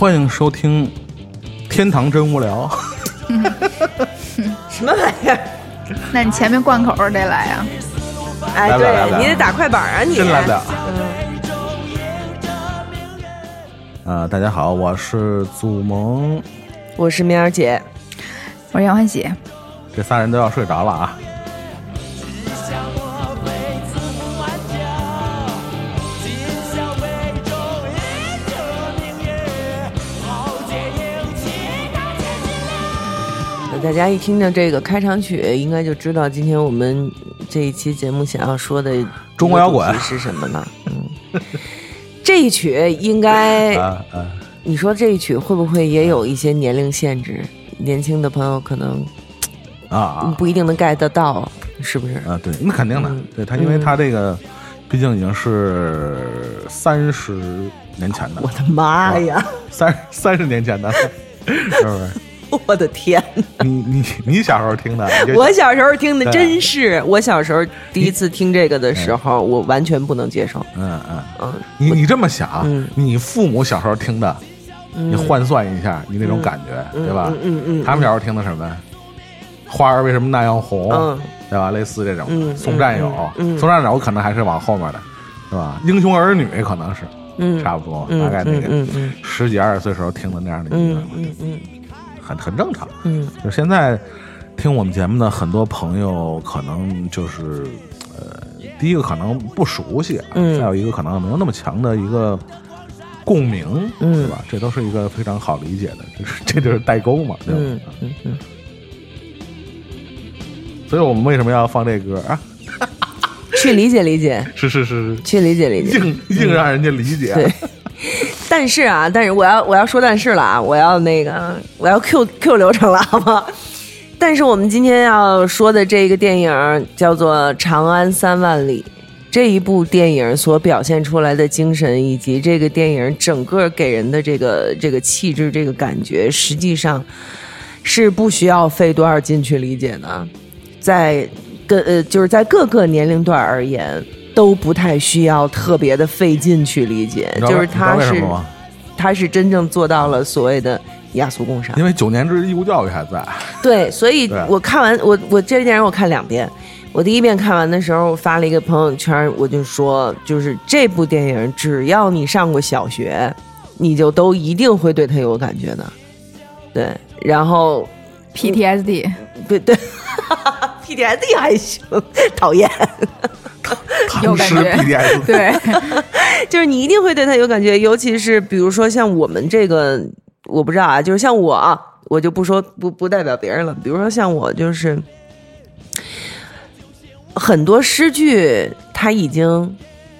欢迎收听《天堂真无聊》。什么玩意儿？那你前面贯口得来啊！哎，来不了来不了对你得打快板啊！你真来不了。嗯呃，大家好，我是祖萌，我是明儿姐，我是杨欢喜，这仨人都要睡着了啊。大家一听着这个开场曲，应该就知道今天我们这一期节目想要说的中国摇滚是什么了。嗯，这一曲应该，啊啊，你说这一曲会不会也有一些年龄限制？年轻的朋友可能啊啊不一定能 get 得到，是不是？啊！对，那肯定的嗯。对他，因为他这个毕竟已经是三十年前的我，的妈呀！三三十年前的，是不是？我的天！你你你小时候听的，我小时候听的真是，我小时候第一次听这个的时候，我完全不能接受。嗯嗯，嗯，你你这么想嗯，你父母小时候听的，你换算一下，你那种感觉，嗯对吧？嗯嗯嗯，他们小时候听的什么？花儿为什么那样红？嗯对吧？类似这种，嗯送战友，送战友可能还是往后面的，是吧？英雄儿女可能是，嗯差不多，嗯大概那个十几二十岁时候听的那样的音乐嗯，嗯嗯很很正常。嗯就现在听我们节目的很多朋友，可能就是呃，第一个可能不熟悉，啊嗯再有一个可能没有那么强的一个共鸣，嗯对吧？这都是一个非常好理解的，就是这就是代沟嘛，对吧？嗯嗯嗯，所以我们为什么要放这歌啊？去理解理解，是是是是，去理解理解。硬硬让人家理解，对，但是啊，但是我要我要说但是了啊，我要那个我要 Q Q 流程了，好吗？但是我们今天要说的这个电影叫做《长安三万里》，这一部电影所表现出来的精神，以及这个电影整个给人的这个这个气质、这个感觉，实际上是不需要费多少劲去理解的，在各呃就是在各个年龄段而言。都不太需要特别的费劲去理解，就是他是？他是真正做到了所谓的雅俗共赏。因为九年制义务教育还在，对，所以我看完我我这个电影我看两遍，我第一遍看完的时候，我发了一个朋友圈，我就说，就是这部电影，只要你上过小学，你就都一定会对它有感觉的。对，然后 PTSD，对对，PTSD 还行，讨厌，有感觉对，就是你一定会对他有感觉，尤其是比如说像我们这个，我不知道啊，就是像我啊，我就不说不不代表别人了，比如说像我就是。很多诗句他已经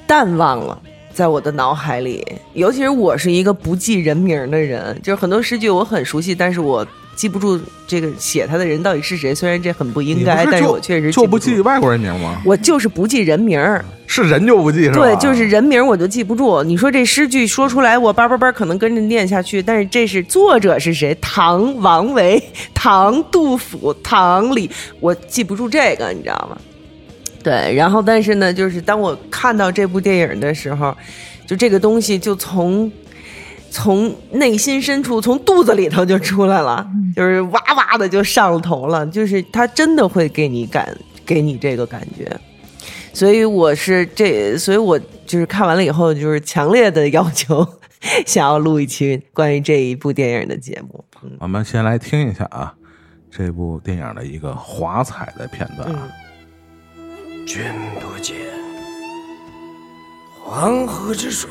淡忘了，在我的脑海里。尤其是我是一个不记人名的人，就是很多诗句我很熟悉，但是我记不住这个写他的人到底是谁。虽然这很不应该，但是我确实就不记记外国人名吗？我就是不记人名儿。是人就不记是吧？对，就是人名我就记不住。你说这诗句说出来，我叭叭叭可能跟着念下去，但是这是作者是谁？唐王维、唐杜甫、唐李，我记不住这个，你知道吗？对，然后但是呢，就是当我看到这部电影的时候，就这个东西就从从内心深处、从肚子里头就出来了，就是哇哇的就上头了，就是他真的会给你感给你这个感觉。所以我是这，所以我就是看完了以后，就是强烈的要求，想要录一期关于这一部电影的节目。嗯我们先来听一下啊，这部电影的一个华彩的片段啊。君不见，黄河之水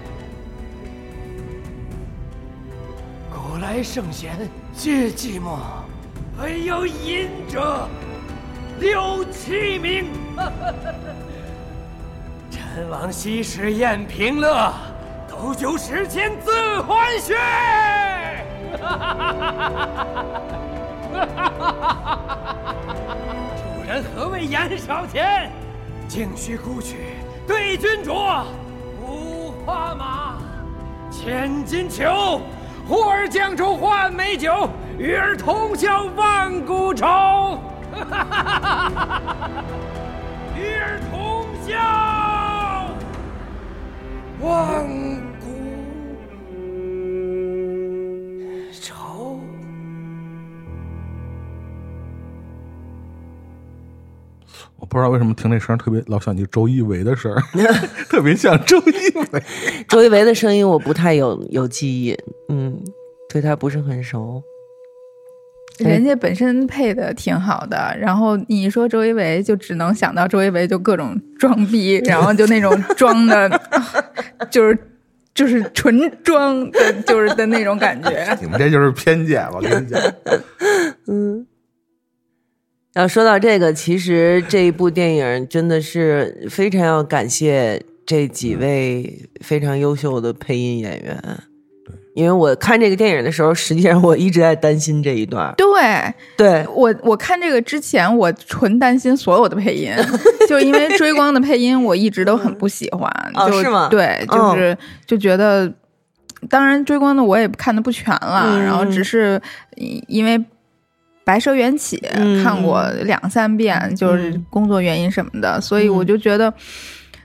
古来圣贤皆寂寞，惟有饮者留其名。陈王昔时宴平乐，斗酒十千恣欢谑。主人何为言少钱？径须沽取对君酌。五花马，千金裘，呼儿将出换美酒，与尔同销万古愁。与尔同销万我不知道为什么听那声特别老想起周一围的声儿，特别像周一围。周一围的声音我不太有有记忆，嗯，对他不是很熟。人家本身配的挺好的，然后你一说周一围，就只能想到周一围就各种装逼，然后就那种装的，就是就是纯装的，就是的那种感觉。你们这就是偏见，我跟你讲。要说到这个，其实这一部电影真的是非常要感谢这几位非常优秀的配音演员。因为我看这个电影的时候，实际上我一直在担心这一段。对对，我，我看这个之前，我纯担心所有的配音，就因为追光的配音我一直都很不喜欢。哦就是吗对，就是、就觉得，当然追光的我也看的不全了，嗯然后只是因为。白蛇缘起嗯看过两三遍，就是工作原因什么的，所以我就觉得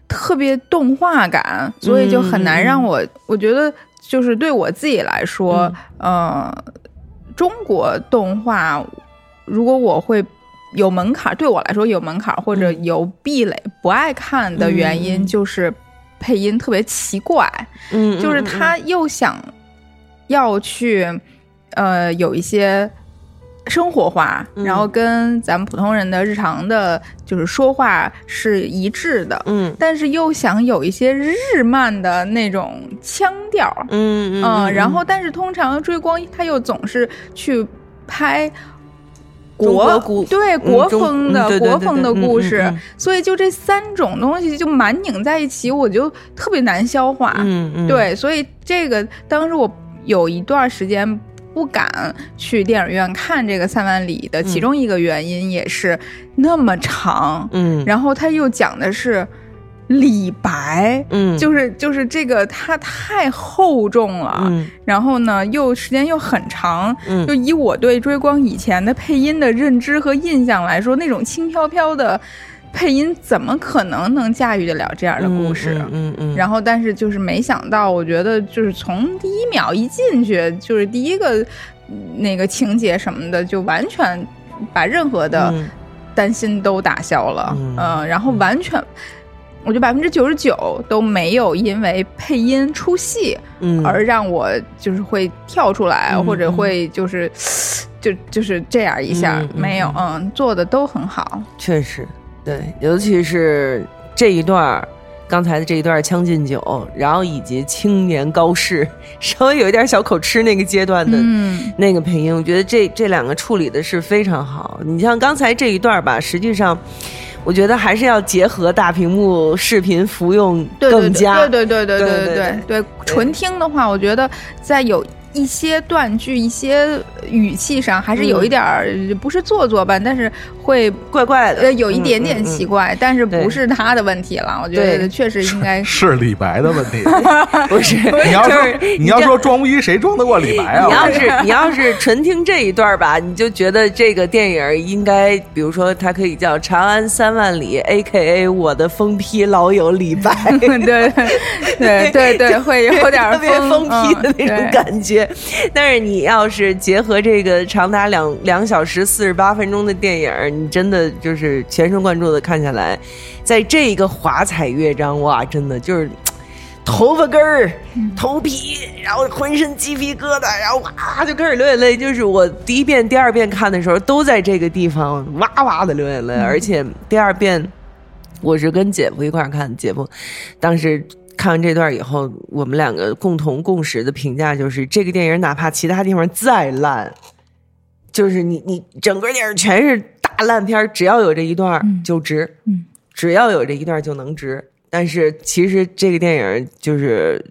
特别动画感，所以就很难让我。我觉得就是对我自己来说，呃，中国动画如果我会有门槛，对我来说有门槛或者有壁垒，不爱看的原因嗯。就是配音特别奇怪，嗯，就是嗯。他又想要去呃有一些。生活化，嗯。然后跟咱们普通人的日常的，就是说话是一致的，嗯。但是又想有一些日漫的那种腔调，嗯嗯嗯，然后但是通常追光他又总是去拍国对国风的、国风的故事，所以就这三种东西就蛮拧在一起，我就特别难消化。嗯嗯，对，所以这个当时我有一段时间不敢去电影院看这个三万里的其中一个原因也是那么长，嗯，然后他又讲的是李白，嗯。就是就是这个他太厚重了，嗯。然后呢又时间又很长，嗯。就以我对追光以前的配音的认知和印象来说，那种轻飘飘的配音怎么可能能驾驭得了这样的故事？嗯嗯嗯，然后，但是就是没想到，我觉得就是从第一秒一进去，就是第一个嗯那个情节什么的，就完全把任何的嗯。担心都打消了。嗯。呃然后完全，我觉得百分之九十九都没有因为配音出戏嗯。而让我就是会跳出来，嗯或者会就是就就是这样一下，没有，嗯，做的都很好。确实，对，尤其是这一段儿，刚才的这一段儿《将进酒》，然后以及青年高适 稍微有一点小口吃那个阶段的嗯那个配音，我觉得这这两个处理的是非常好。你像刚才这一段儿吧，实际上我觉得还是要结合大屏幕视频服用对对对对对对对对，纯听的话，我觉得在有一些断句、一些语气上，还是有一点儿不是做作吧，但是会怪怪的，呃有一点点嗯嗯嗯奇怪，但是不是他的问题了。我觉得确实应该是李白的问题。不是？你要说就是你要说装逼，谁装得过李白啊？你要是你要是纯听这一段吧，你就觉得这个电影应该，比如说它可以叫《长安三万里》，A K A 我的疯批老友李白。对对对对，会有点儿特别疯批的那种感觉。但是你要是结合这个长达两两小时四十八分钟的电影，你真的就是全神贯注的看下来，在这一个华彩乐章，哇，真的就是。头发根儿、头皮，然后浑身鸡皮疙瘩，然后哇就开始流眼泪。就是我第一遍、第二遍看的时候，都在这个地方哇哇的流眼泪，而且第二遍我是跟姐夫一块儿看，姐夫当时看完这段以后，我们两个共同共识的评价就是，这个电影哪怕其他地方再烂，就是你你整个电影全是大烂片儿，只要有这一段就值，嗯只要有这一段就能值。但是其实这个电影就是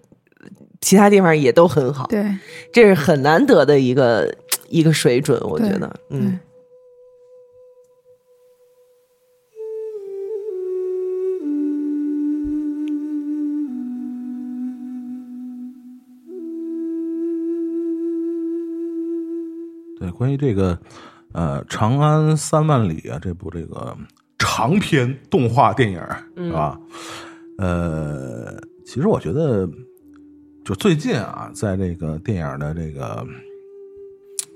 其他地方也都很好，对这是很难得的一个一个水准，我觉得，嗯。关于这个呃《长安三万里》啊，这部这个长篇动画电影是吧？呃，其实我觉得，就最近啊，在这个电影的这个，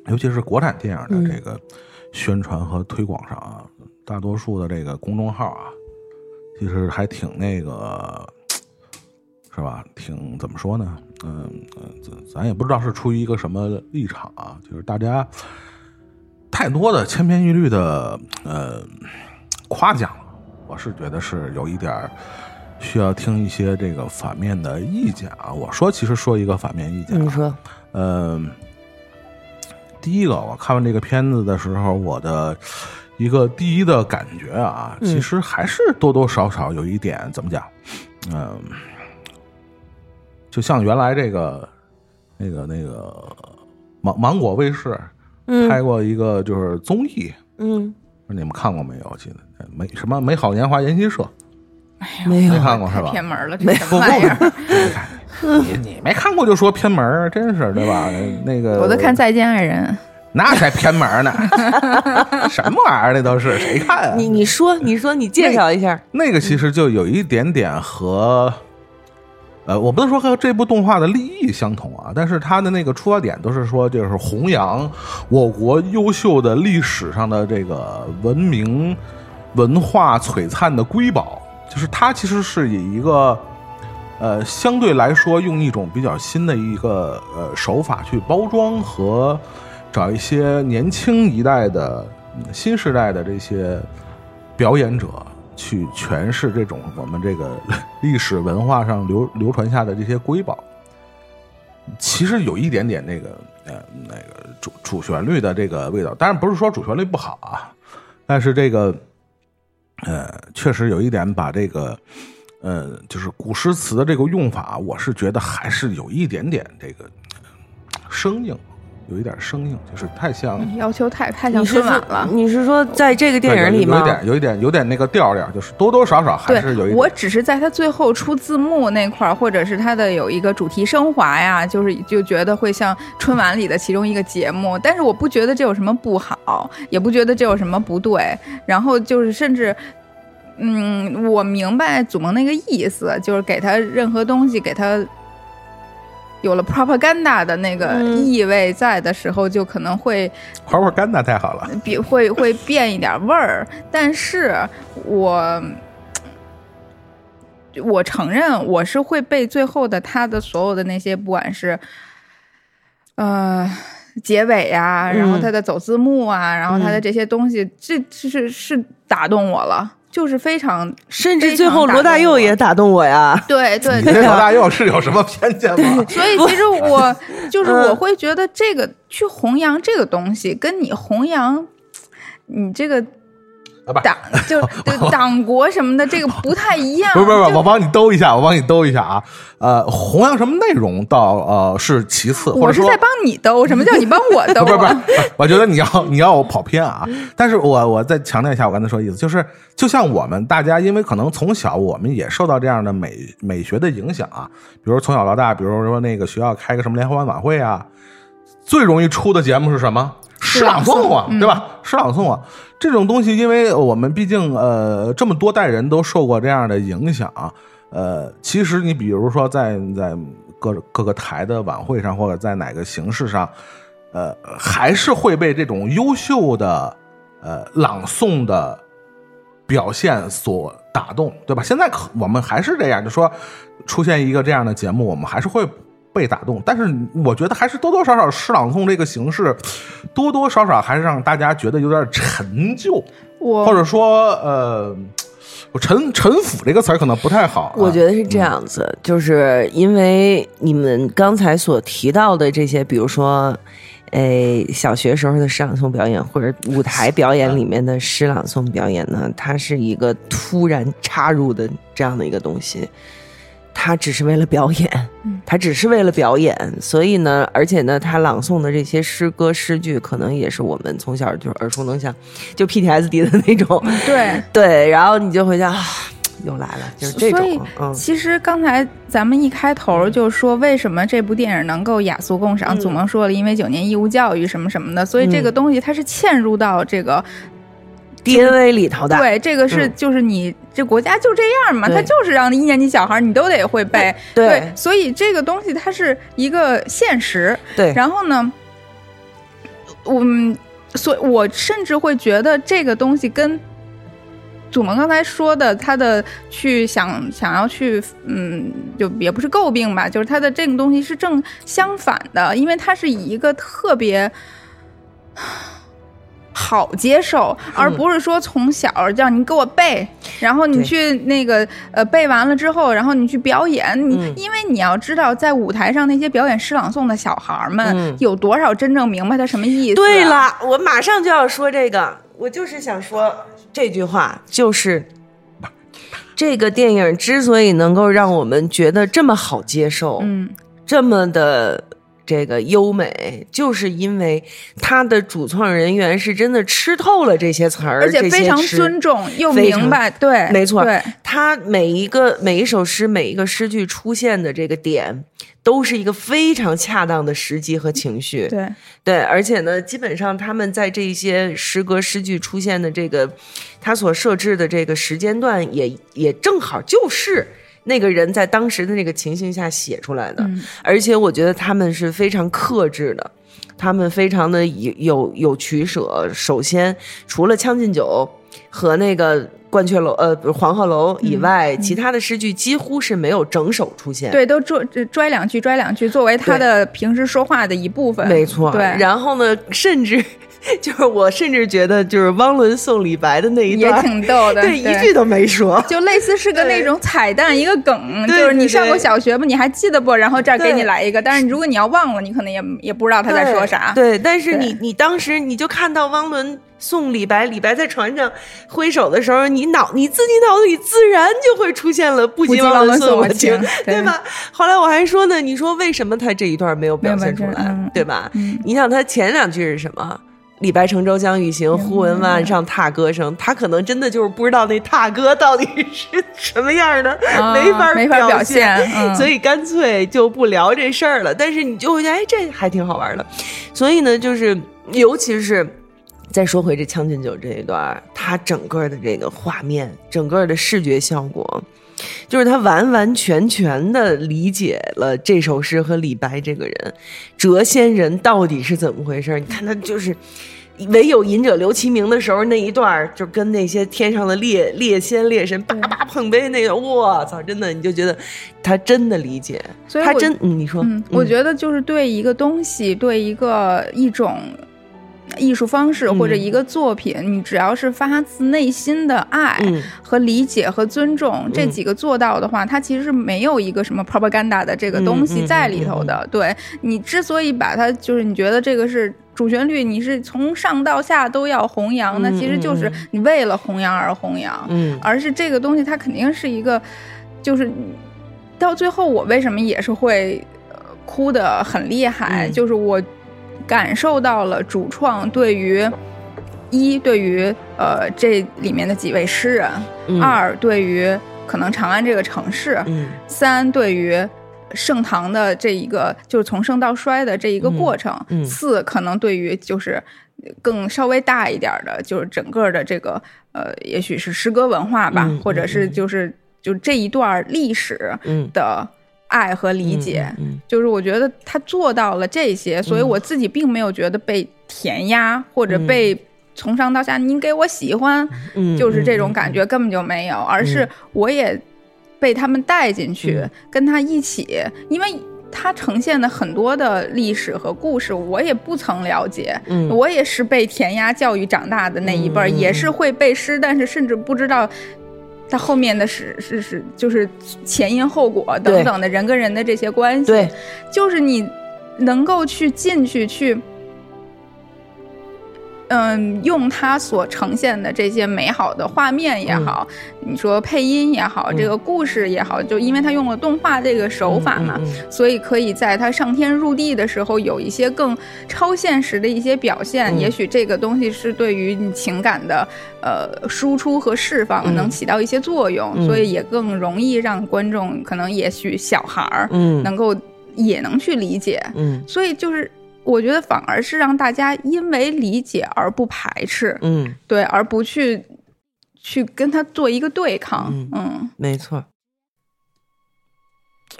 尤其是国产电影的这个宣传和推广上啊，大多数的这个公众号啊，其实还挺那个。是吧？挺怎么说呢？嗯嗯，咱咱也不知道是出于一个什么立场啊，就是大家太多的千篇一律的呃夸奖了，我是觉得是有一点儿需要听一些这个反面的意见啊。我说，其实说一个反面意见、啊，你说，呃，第一个，我看完这个片子的时候，我的一个第一的感觉啊，其实还是多多少少有一点怎么讲，嗯、就像原来这个那个那个芒芒果卫视拍过一个就是综艺，嗯，你们看过没有？我记得没什么美好年华研习社，没有没看过是吧？太偏门了，这什么玩意儿？你你没看过就说偏门儿，真是对吧？那个我都看《再见爱人那才偏门儿呢，什么玩意儿？那都是谁看啊？你你说你说你介绍一下，那个其实就有一点点和，呃，我不能说和这部动画的立意相同啊，但是它的那个出发点都是说，就是弘扬我国优秀的历史上的这个文明文化璀璨的瑰宝，就是它其实是以一个。呃，相对来说，用一种比较新的一个呃手法去包装和找一些年轻一代的、新时代的这些表演者去诠释这种我们这个 历史文化上流流传下的这些瑰宝。其实有一点点那个呃那个主主旋律的这个味道，当然不是说主旋律不好啊，但是这个呃确实有一点把这个呃就是古诗词的这个用法，我是觉得还是有一点点这个生硬，有一点生硬，就是太像。》，要求太太像春晚了。你是说在这个电影里吗？有有一点，有一点，有点那个调调，就是多多少少还是有一，点。我只是在他最后出字幕那块儿，或者是他的有一个主题升华呀，就是就觉得会像春晚里的其中一个节目，但是我不觉得这有什么不好，也不觉得这有什么不对，然后就是甚至。嗯，我明白祖萌那个意思，就是给他任何东西，给他有了 propaganda 的那个嗯。意味在的时候，就可能会 propaganda 太好了。比会会变一点味儿，但是我我承认我是会被最后的他的所有的那些，不管是呃结尾呀、嗯。然后他的走字幕啊，然后他的嗯。这些东西，这这是是打动我了，就是非常甚至最后罗大佑也打动我呀。对对对对罗大佑是有什么偏见吗？所以其实我 就是嗯我会觉得这个去弘扬这个东西，跟你弘扬你这个啊，不党就 就党国什么的，这个不太一样。不是不是，我帮你兜一下，我帮你兜一下啊。呃，弘扬什么内容倒呃是其次，我是在帮你兜，什么叫你帮我兜 不是不是啊？，我觉得你要你要跑偏啊！但是我我再强调一下我刚才说的意思，就是就像我们大家，因为可能从小我们也受到这样的美美学的影响啊，比如从小到大，比如说那个学校开个什么联欢晚会啊，最容易出的节目是什么？诗朗诵啊，对吧？诗朗诵啊，这种东西，因为我们毕竟呃这么多代人都受过这样的影响，呃，其实你比如说在在各各个台的晚会上，或者在哪个形式上，呃，还是会被这种优秀的呃朗诵的表现所打动，对吧？现在可我们还是这样，就说出现一个这样的节目，我们还是会被打动。但是我觉得还是多多少少诗朗诵这个形式，多多少少还是让大家觉得有点陈旧，我或者说呃。陈陈腐这个词儿可能不太好啊、我觉得是这样子，就是因为你们刚才所提到的这些，比如说，诶，小学时候的诗朗诵表演，或者舞台表演里面的诗朗诵表演呢，它是一个突然插入的这样的一个东西。它只是为了表演，他只是为了表演，所以呢，而且呢，他朗诵的这些诗歌诗句，可能也是我们从小就耳熟能详，就 PTSD 的那种，对。对，然后你就回家啊，又来了，就是这所以种，嗯，其实刚才咱们一开头就说，为什么这部电影能够雅俗共赏？嗯祖萌说了，因为九年义务教育什么什么的，所以这个东西它是嵌入到这个 DNA 里头的，对，这个是嗯就是你这国家就这样嘛，对它就是让一年级小孩你都得会背，对所以这个东西它是一个现实。对然后呢，我们所以我甚至会觉得这个东西跟。祖萌刚才说的，他的去想想要去，嗯，就也不是诟病吧，就是他的这个东西是正相反的，因为他是以一个特别好接受，而不是说从小叫你给我背，然后你去那个呃背完了之后，然后你去表演，你、嗯。因为你要知道，在舞台上那些表演诗朗诵的小孩们，嗯。有多少真正明白他什么意思、对，了，我马上就要说这个，我就是想说这句话，就是这个电影之所以能够让我们觉得这么好接受，嗯，这么的这个优美，就是因为他的主创人员是真的吃透了这些词儿，而且非常尊重又明白，对，没错对，它每一个每一首诗每一个诗句出现的这个点，都是一个非常恰当的时机和情绪。对，对，而且呢，基本上他们在这些诗歌诗句出现的这个他所设置的这个时间段也，也正好就是。那个人在当时的那个情形下写出来的，而且我觉得他们是非常克制的，他们非常的有有有取舍。首先，除了《将进酒》和那个鹳雀楼呃不是黄鹤楼以外，其他的诗句几乎是没有整首出现。对，都拽拽两句，拽两句，作为他的平时说话的一部分。没错，对，然后呢，甚至 就是我甚至觉得，就是汪伦送李白的那一段也，挺逗的，对，一句都没说。就类似是个那种彩蛋，一个梗，对就是你上过小学吗，你还记得不？然后这儿给你来一个，但是如果你要忘了，你可能也也不知道他在说啥。对，但是你你当时你就看到汪伦送李白，李白在船上挥手的时候，你脑你自己脑子里自然就会出现了“不及汪伦送我情”，对对吧？后来我还说呢，你说为什么他这一段没有表现出来对吧嗯？你想他前两句是什么？李白乘舟将欲行，忽闻万上踏歌声。他可能真的就是不知道那踏歌到底是什么样的，啊没法没法表表现嗯所以干脆就不聊这事儿了。但是你就会觉得，哎，这还挺好玩的。所以呢，就是尤其是再说回这《将进酒》这一段儿，它整个的这个画面，整个的视觉效果。就是他完完全全的理解了这首诗和李白这个人，谪仙人到底是怎么回事？你看他就是。唯有饮者留其名的时候，那一段就跟那些天上的猎猎仙猎神 叭叭碰杯那个，我操，真的你就觉得他真的理解，所以他真，嗯，你说，嗯，我觉得就是对一个东西，对一个一种艺术方式或者嗯。一个作品，你只要是发自内心的爱嗯。和理解和尊重、这几个做到的话，它其实是没有一个什么 propaganda 的这个东西在里头的。对你之所以把它就是你觉得这个是。主旋律你是从上到下都要弘扬，那其实就是你为了弘扬而弘扬，嗯。而是这个东西它肯定是一个，就是到最后我为什么也是会呃哭的很厉害，嗯。就是我感受到了主创对于一对于呃这里面的几位诗人，嗯。二对于可能长安这个城市，嗯。三对于盛唐的这一个就是从盛到衰的这一个过程，嗯嗯。四可能对于就是更稍微大一点的，就是整个的这个呃，也许是诗歌文化吧，嗯或者是嗯就是就这一段历史嗯。的爱和理解。嗯就是我觉得他做到了这些，所以我自己并没有觉得被填压或者被从上到下您给我喜欢，嗯，就是这种感觉根本就没有，而是我也被他们带进去，嗯。跟他一起，因为他呈现的很多的历史和故事，我也不曾了解，嗯我也是被填鸭教育长大的那一辈也是会背诗，但是甚至不知道。它后面的是是是，就是前因后果等等的人跟人的这些关系，对，就是你能够去进去去，嗯，用它所呈现的这些美好的画面也好，你说配音也好，嗯。这个故事也好，就因为它用了动画这个手法嘛，所以可以在它上天入地的时候有一些更超现实的一些表现。嗯。也许这个东西是对于你情感的呃输出和释放嗯。能起到一些作用，嗯。所以也更容易让观众可能也许小孩儿嗯。能够也能去理解。嗯。所以就是我觉得反而是让大家因为理解而不排斥，嗯，对，而不去去跟他做一个对抗。嗯嗯没错，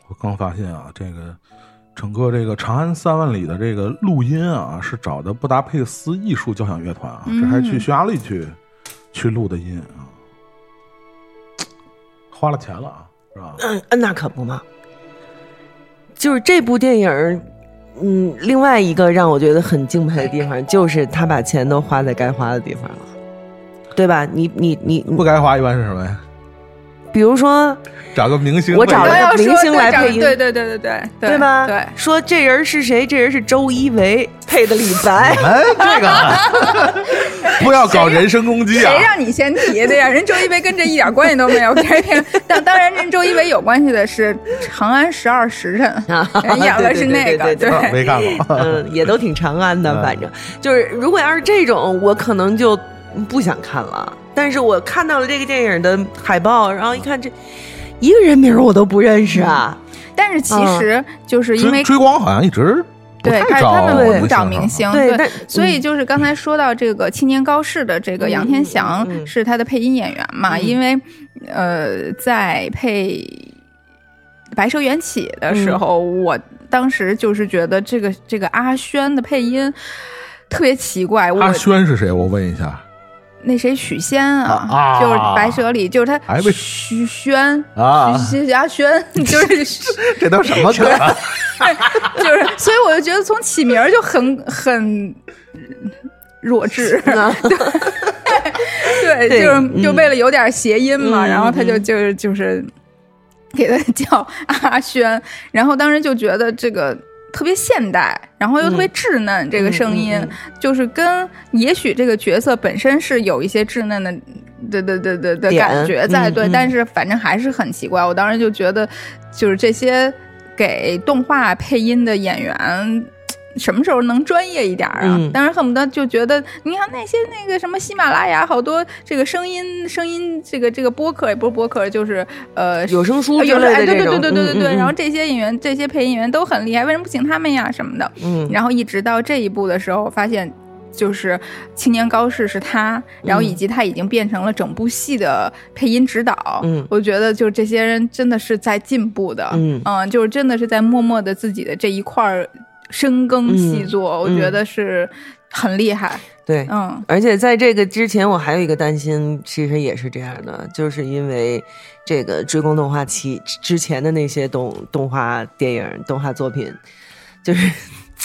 我刚发现啊，这个整个这个《长安三万里》的这个录音啊，是找的布达佩斯艺术交响乐团啊，这还去嗯匈牙利去去录的音啊，花了钱了啊，是吧？嗯，那可不嘛。就是这部电影儿，嗯，另外一个让我觉得很敬佩的地方，就是他把钱都花在该花的地方了，对吧？你你你，不该花一般是什么呀？比如说，找个明星，我找了个明星来配音对对对对对对对吧？对，说这人是谁？这人是周一围配的李白。哎，这个 不要搞人身攻击啊！谁让你先提的呀？人周一围跟这一点关系都没有。但当然，人周一围有关系的是《长安十二时辰》人 演的是那个，对对对对对没看过，嗯，也都挺长安的，嗯反正就是，如果要是这种，我可能就不想看了。但是我看到了这个电影的海报，然后一看这一个人名儿我都不认识啊，但是其实就是因为追追光好像一直对，他他们对不找明星，对但所以就是刚才说到这个青年高士的这个杨天祥嗯嗯。嗯是他的配音演员嘛，嗯。因为呃，在配《白蛇缘起》的时候，我当时就是觉得这个这个阿轩的配音特别奇怪，阿轩是谁？我问一下那谁许仙啊，啊就是《白蛇》里就是他哎为许轩。啊，许阿轩 就是这都什么梗？啊 就是，所以我就觉得从起名就很很弱智，对，对就是就为了有点谐音嘛，嗯然后他就嗯就是就是给他叫 阿轩，然后当时就觉得这个。特别现代，然后又特别稚嫩，这个声音、就是跟也许这个角色本身是有一些稚嫩的对对对对的感觉在，对，但是反正还是很奇怪。我当时就觉得，就是这些给动画配音的演员。什么时候能专业一点啊？嗯当然恨不得就觉得，你看那些那个什么喜马拉雅，好多这个声音声音这个这个播客也不是播客，就是呃有声书有哎对对类的这种，对对对对对。嗯然后这些演员这些配音演员都很厉害，为什么不请他们呀什么的？嗯，然后一直到这一步的时候，发现就是青年高士是他，然后以及他已经变成了整部戏的配音指导。嗯我觉得就这些人真的是在进步的，嗯就是真的是在默默的自己的这一块儿深耕细作，嗯我觉得是很厉害。对，嗯而且在这个之前，我还有一个担心，其实也是这样的，就是因为这个追光动画期之前的那些动动画电影、动画作品，就是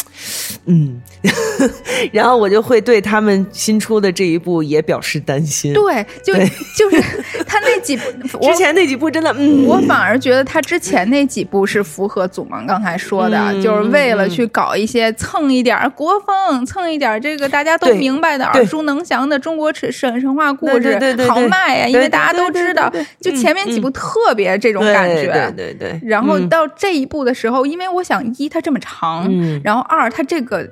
嗯，然后我就会对他们新出的这一部也表示担心。对，就对。就是他那几部，之前那几部真的，嗯，我反而觉得他之前那几部是符合祖萌刚才说的，嗯就是为了去搞一些蹭一点国风，蹭一点这个大家都明白的、耳熟能详的中国神神神话故事，对对对对。好卖呀，对因为大家都知道。就前面几部特别这种感觉，对对对。然后嗯。到这一步的时候，因为我想一它这么长，嗯。然后二它这个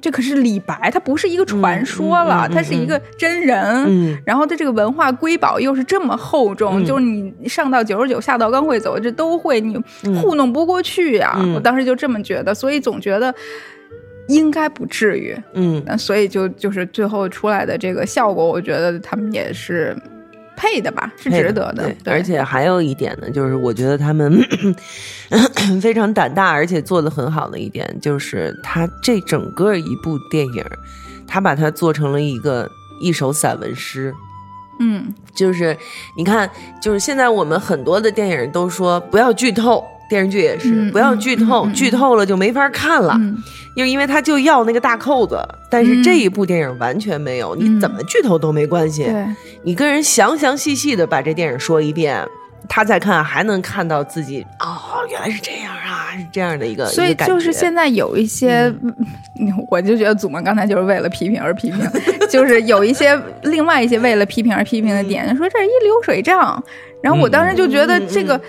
这可是李白，他不是一个传说了，嗯嗯嗯它是一个真人。嗯。然后他这个文化瑰宝又是这么厚重，嗯。就是你上到九十九，下到刚会走，这都会你糊弄不过去呀、嗯。我当时就这么觉得，所以总觉得应该不至于。嗯。那所以就就是最后出来的这个效果，我觉得他们也是配的吧，是值得的。对对而且还有一点呢，就是我觉得他们 非常胆大，而且做的很好的一点，就是他这整个一部电影，他把它做成了一个一首散文诗。嗯就是你看，就是现在我们很多的电影都说不要剧透，电视剧也是、嗯不要剧透，嗯嗯嗯剧透了就没法看了。嗯就因为他就要那个大扣子，但是这一部电影完全没有，你怎么剧透都没关系。对。你跟人详详细细的把这电影说一遍，他再看还能看到自己哦，原来是这样啊，是这样的一个，所以就是现在有一些，嗯 我就觉得祖萌刚才就是为了批评而批评，就是有一些另外一些为了批评而批评的点，说这是一流水账，然后我当时就觉得这个。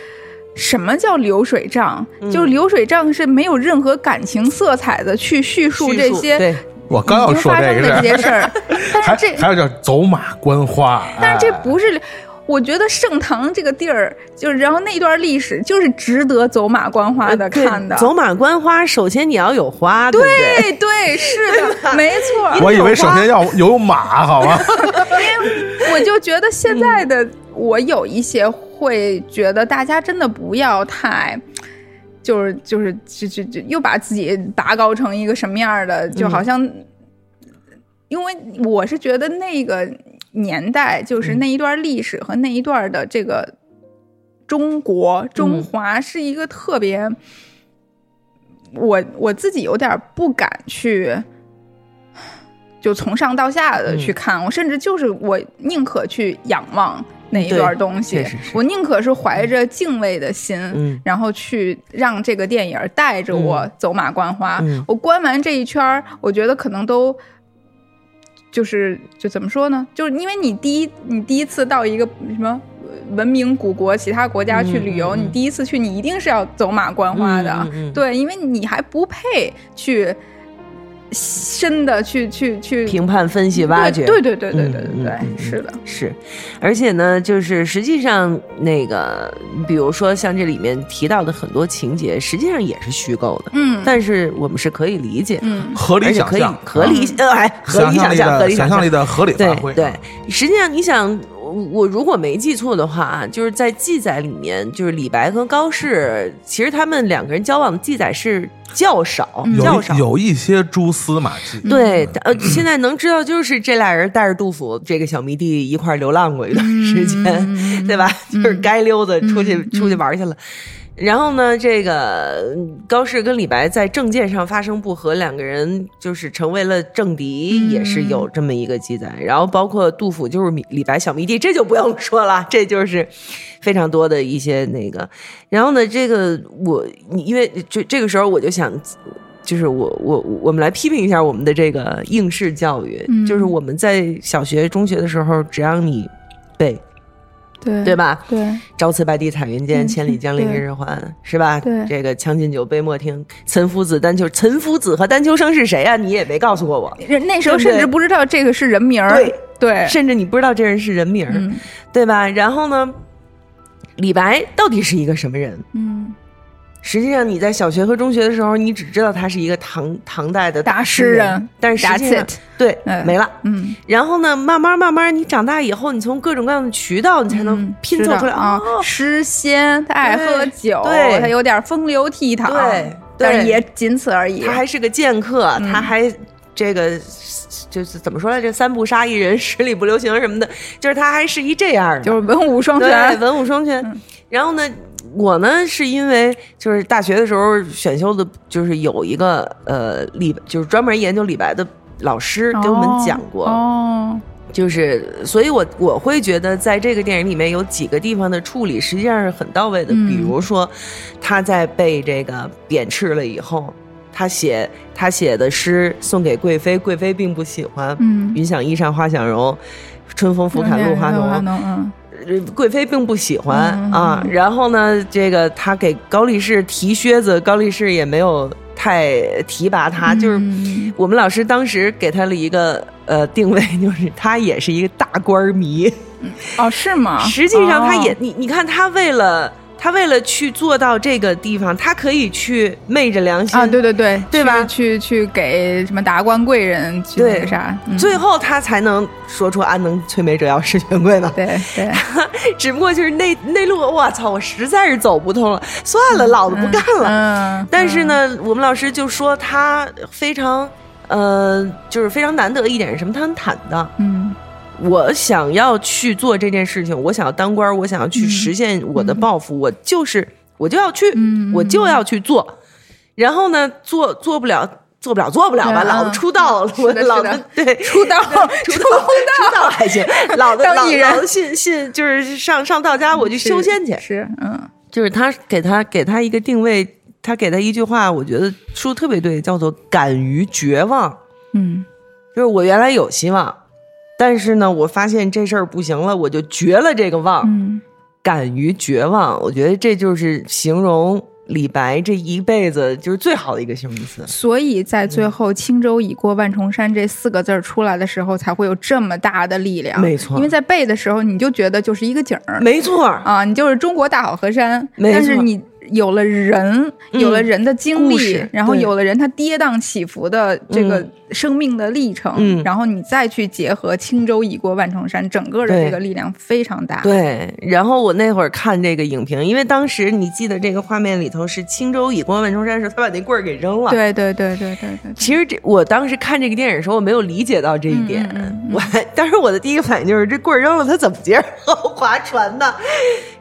什么叫流水账？就是流水账是没有任何感情色彩的去叙述这些我刚要说这发生的这些个事儿，但还是这还有叫走马观花，但是这哎不是，我觉得盛唐这个地儿，就是然后那段历史就是值得走马观花的看的。走马观花，首先你要有花，对对？对对，是的，没错。我以为首先要有马，好吗？我就觉得现在的我有一些会觉得大家真的不要太。就是就是就就就又把自己拔高成一个什么样的，就好像，因为我是觉得那个年代，就是那一段历史和那一段的这个中国中华是一个特别，我我自己有点不敢去。就从上到下的去看，我甚至就是我宁可去仰望那一段东西我宁可是怀着敬畏的心，嗯然后去让这个电影带着我走马观花。嗯我观完这一圈，我觉得可能都就是就怎么说呢？就是因为你第一你第一次到一个什么。文明古国，其他国家去旅游，你第一次去，你一定是要走马观花的，嗯嗯嗯对，因为你还不配去深的去去去评判、分析、挖掘，对对对对对对对，是的，是。而且呢，就是实际上，那个比如说像这里面提到的很多情节，实际上也是虚构的，嗯，但是我们是可以理解，嗯，合理想象，合理，呃，合理想象，合理想象力的合理发挥。对，实际上你想。我我如果没记错的话啊，就是在记载里面，就是李白和高适，其实他们两个人交往的记载是较少，较少。有有一些蛛丝马迹，对，呃，现在能知道就是这俩人带着杜甫这个小迷弟一块儿流浪过一段时间，对吧？就是该溜达出去、出去玩去了。然后呢，这个高适跟李白在政见上发生不和，两个人就是成为了政敌，也是有这么一个记载。然后包括杜甫就是李李白小迷弟，这就不用说了，这就是非常多的一些那个。然后呢，这个我你因为这这个时候我就想。就是我我我们来批评一下我们的这个应试教育，嗯就是我们在小学、中学的时候，只要你背，对对吧？对，朝辞白帝彩云间，嗯千里江陵一日还，是吧？对这个《将进酒，杯莫停》，岑夫子、丹丘，岑夫子和丹丘生是谁啊？你也没告诉过我，人那时候甚至不知道这个是人名儿，对对，甚至你不知道这人是人名儿，嗯对吧？然后呢，李白到底是一个什么人？嗯，实际上，你在小学和中学的时候，你只知道他是一个唐唐代的大诗诗人但是实际上对、嗯。没了。嗯，然后呢，慢慢慢慢，你长大以后，你从各种各样的渠道，你才能嗯拼凑出来啊哦，诗仙，他爱喝酒，对他有点风流倜傥，对但是也仅此而已。他还是个剑客，嗯。他还这个就是怎么说来着？三不杀一人，十里不留行什么的，就是他还是一这样的，就是文武双全，文武双全。嗯。然后呢，我呢是因为就是大学的时候选修的，就是有一个呃李，就是专门研究李白的老师给我们讲过，哦，就是所以我我会觉得在这个电影里面有几个地方的处理实际上是很到位的，嗯比如说他在被这个贬斥了以后。他写他写的诗送给贵妃，贵妃并不喜欢。嗯云想衣裳花想容，春风拂槛露华浓。嗯呃贵妃并不喜欢、嗯啊。然后呢，这个他给高力士提靴子，高力士也没有太提拔他，就是嗯我们老师当时给他了一个呃定位，就是他也是一个大官儿迷。哦，是吗？实际上，他也、哦你你看，他为了他为了去做到这个地方，他可以去昧着良心啊，对对对，对吧去去去给什么达官贵人去那个啥，嗯最后他才能说出“安能摧眉折腰事权贵”呢。对对，只不过就是那那路，我操，我实在是走不通了，算了，老子不干了。嗯，但是呢，我们老师就说他非常，呃，就是非常难得一点是什么？他很坦荡。嗯我想要去做这件事情，我想要当官，我想要去实现我的抱负，我就是我就要去，嗯。我就要去做。然后呢，做做不了，做不了，做不了吧？嗯老子出道了，我的老子对。出道出道 出道。还行，老子老当艺人。信信就是上上道家，我去修仙去。是嗯。就是他给他给他一个定位，他给他一句话，我觉得说的特别对，叫做“敢于绝望”。嗯。就是我原来有希望，但是呢，我发现这事儿不行了，我就绝了这个望，嗯敢于绝望。我觉得这就是形容李白这一辈子就是最好的一个形容词。所以在最后“轻舟已过万重山”这四个字儿出来的时候，才会有这么大的力量。没错因为在背的时候，你就觉得就是一个景儿没错，啊，你就是中国大好河山，但是你有了人，嗯有了人的经历，然后有了人他跌宕起伏的这个嗯生命的历程，嗯然后你再去结合“轻舟已过万重山”，整个的这个力量非常大。对。然后我那会儿看这个影评，因为当时你记得这个画面里头是轻舟已过万重山时，候他把那棍儿给扔了。对对对对对对，其实这我当时看这个电影的时候，我没有理解到这一点。我还 当时我的第一个反应就是这棍儿扔了，他怎么接着划船呢？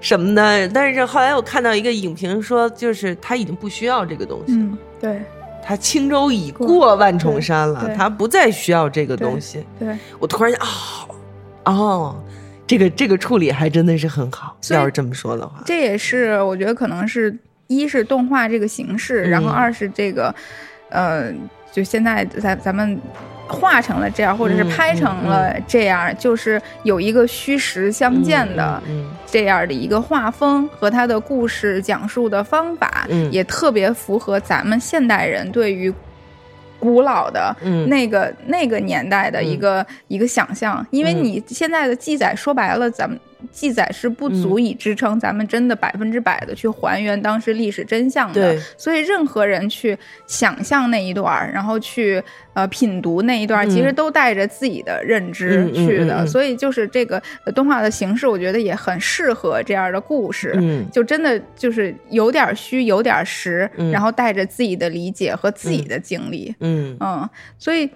什么的？但是后来我看到一个影评说，就是他已经不需要这个东西，嗯对他轻舟已过万重山了他不再需要这个东西。对。我突然间哦哦，这个这个处理还真的是很好。要是这么说的话，这也是我觉得可能是一是动画这个形式，然后嗯二是这个，呃，就现在咱咱们画成了这样，或者是嗯拍成了这样，就是有一个虚实相间的这样的一个画风和他的故事讲述的方法，嗯。也特别符合咱们现代人对于。古老的、嗯。那个那个年代的一个、一个想象，因为嗯。你现在的记载说白了，咱们记载是不足以支撑咱们真的百分之百的去还原当时历史真相的，所以任何人去想象那一段，然后去呃品读那一段其实都带着自己的认知去的，所以就是这个呃动画的形式，我觉得也很适合这样的故事。嗯。就真的就是有点虚，有点实，嗯。然后带着自己的理解和自己的经历，嗯。嗯，所以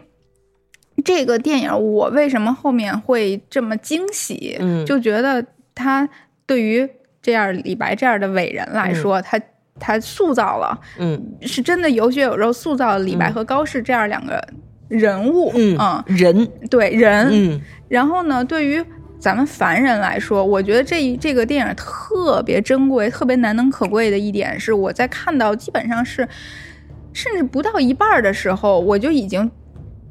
这个电影我为什么后面会这么惊喜？嗯。就觉得他对于这样李白这样的伟人来说，他他塑造了，嗯。是真的有血有肉塑造了李白和高适这样两个人物，嗯嗯，人。对人，嗯。然后呢，对于咱们凡人来说，我觉得这这个电影特别珍贵、特别难能可贵的一点是，我在看到基本上是甚至不到一半的时候，我就已经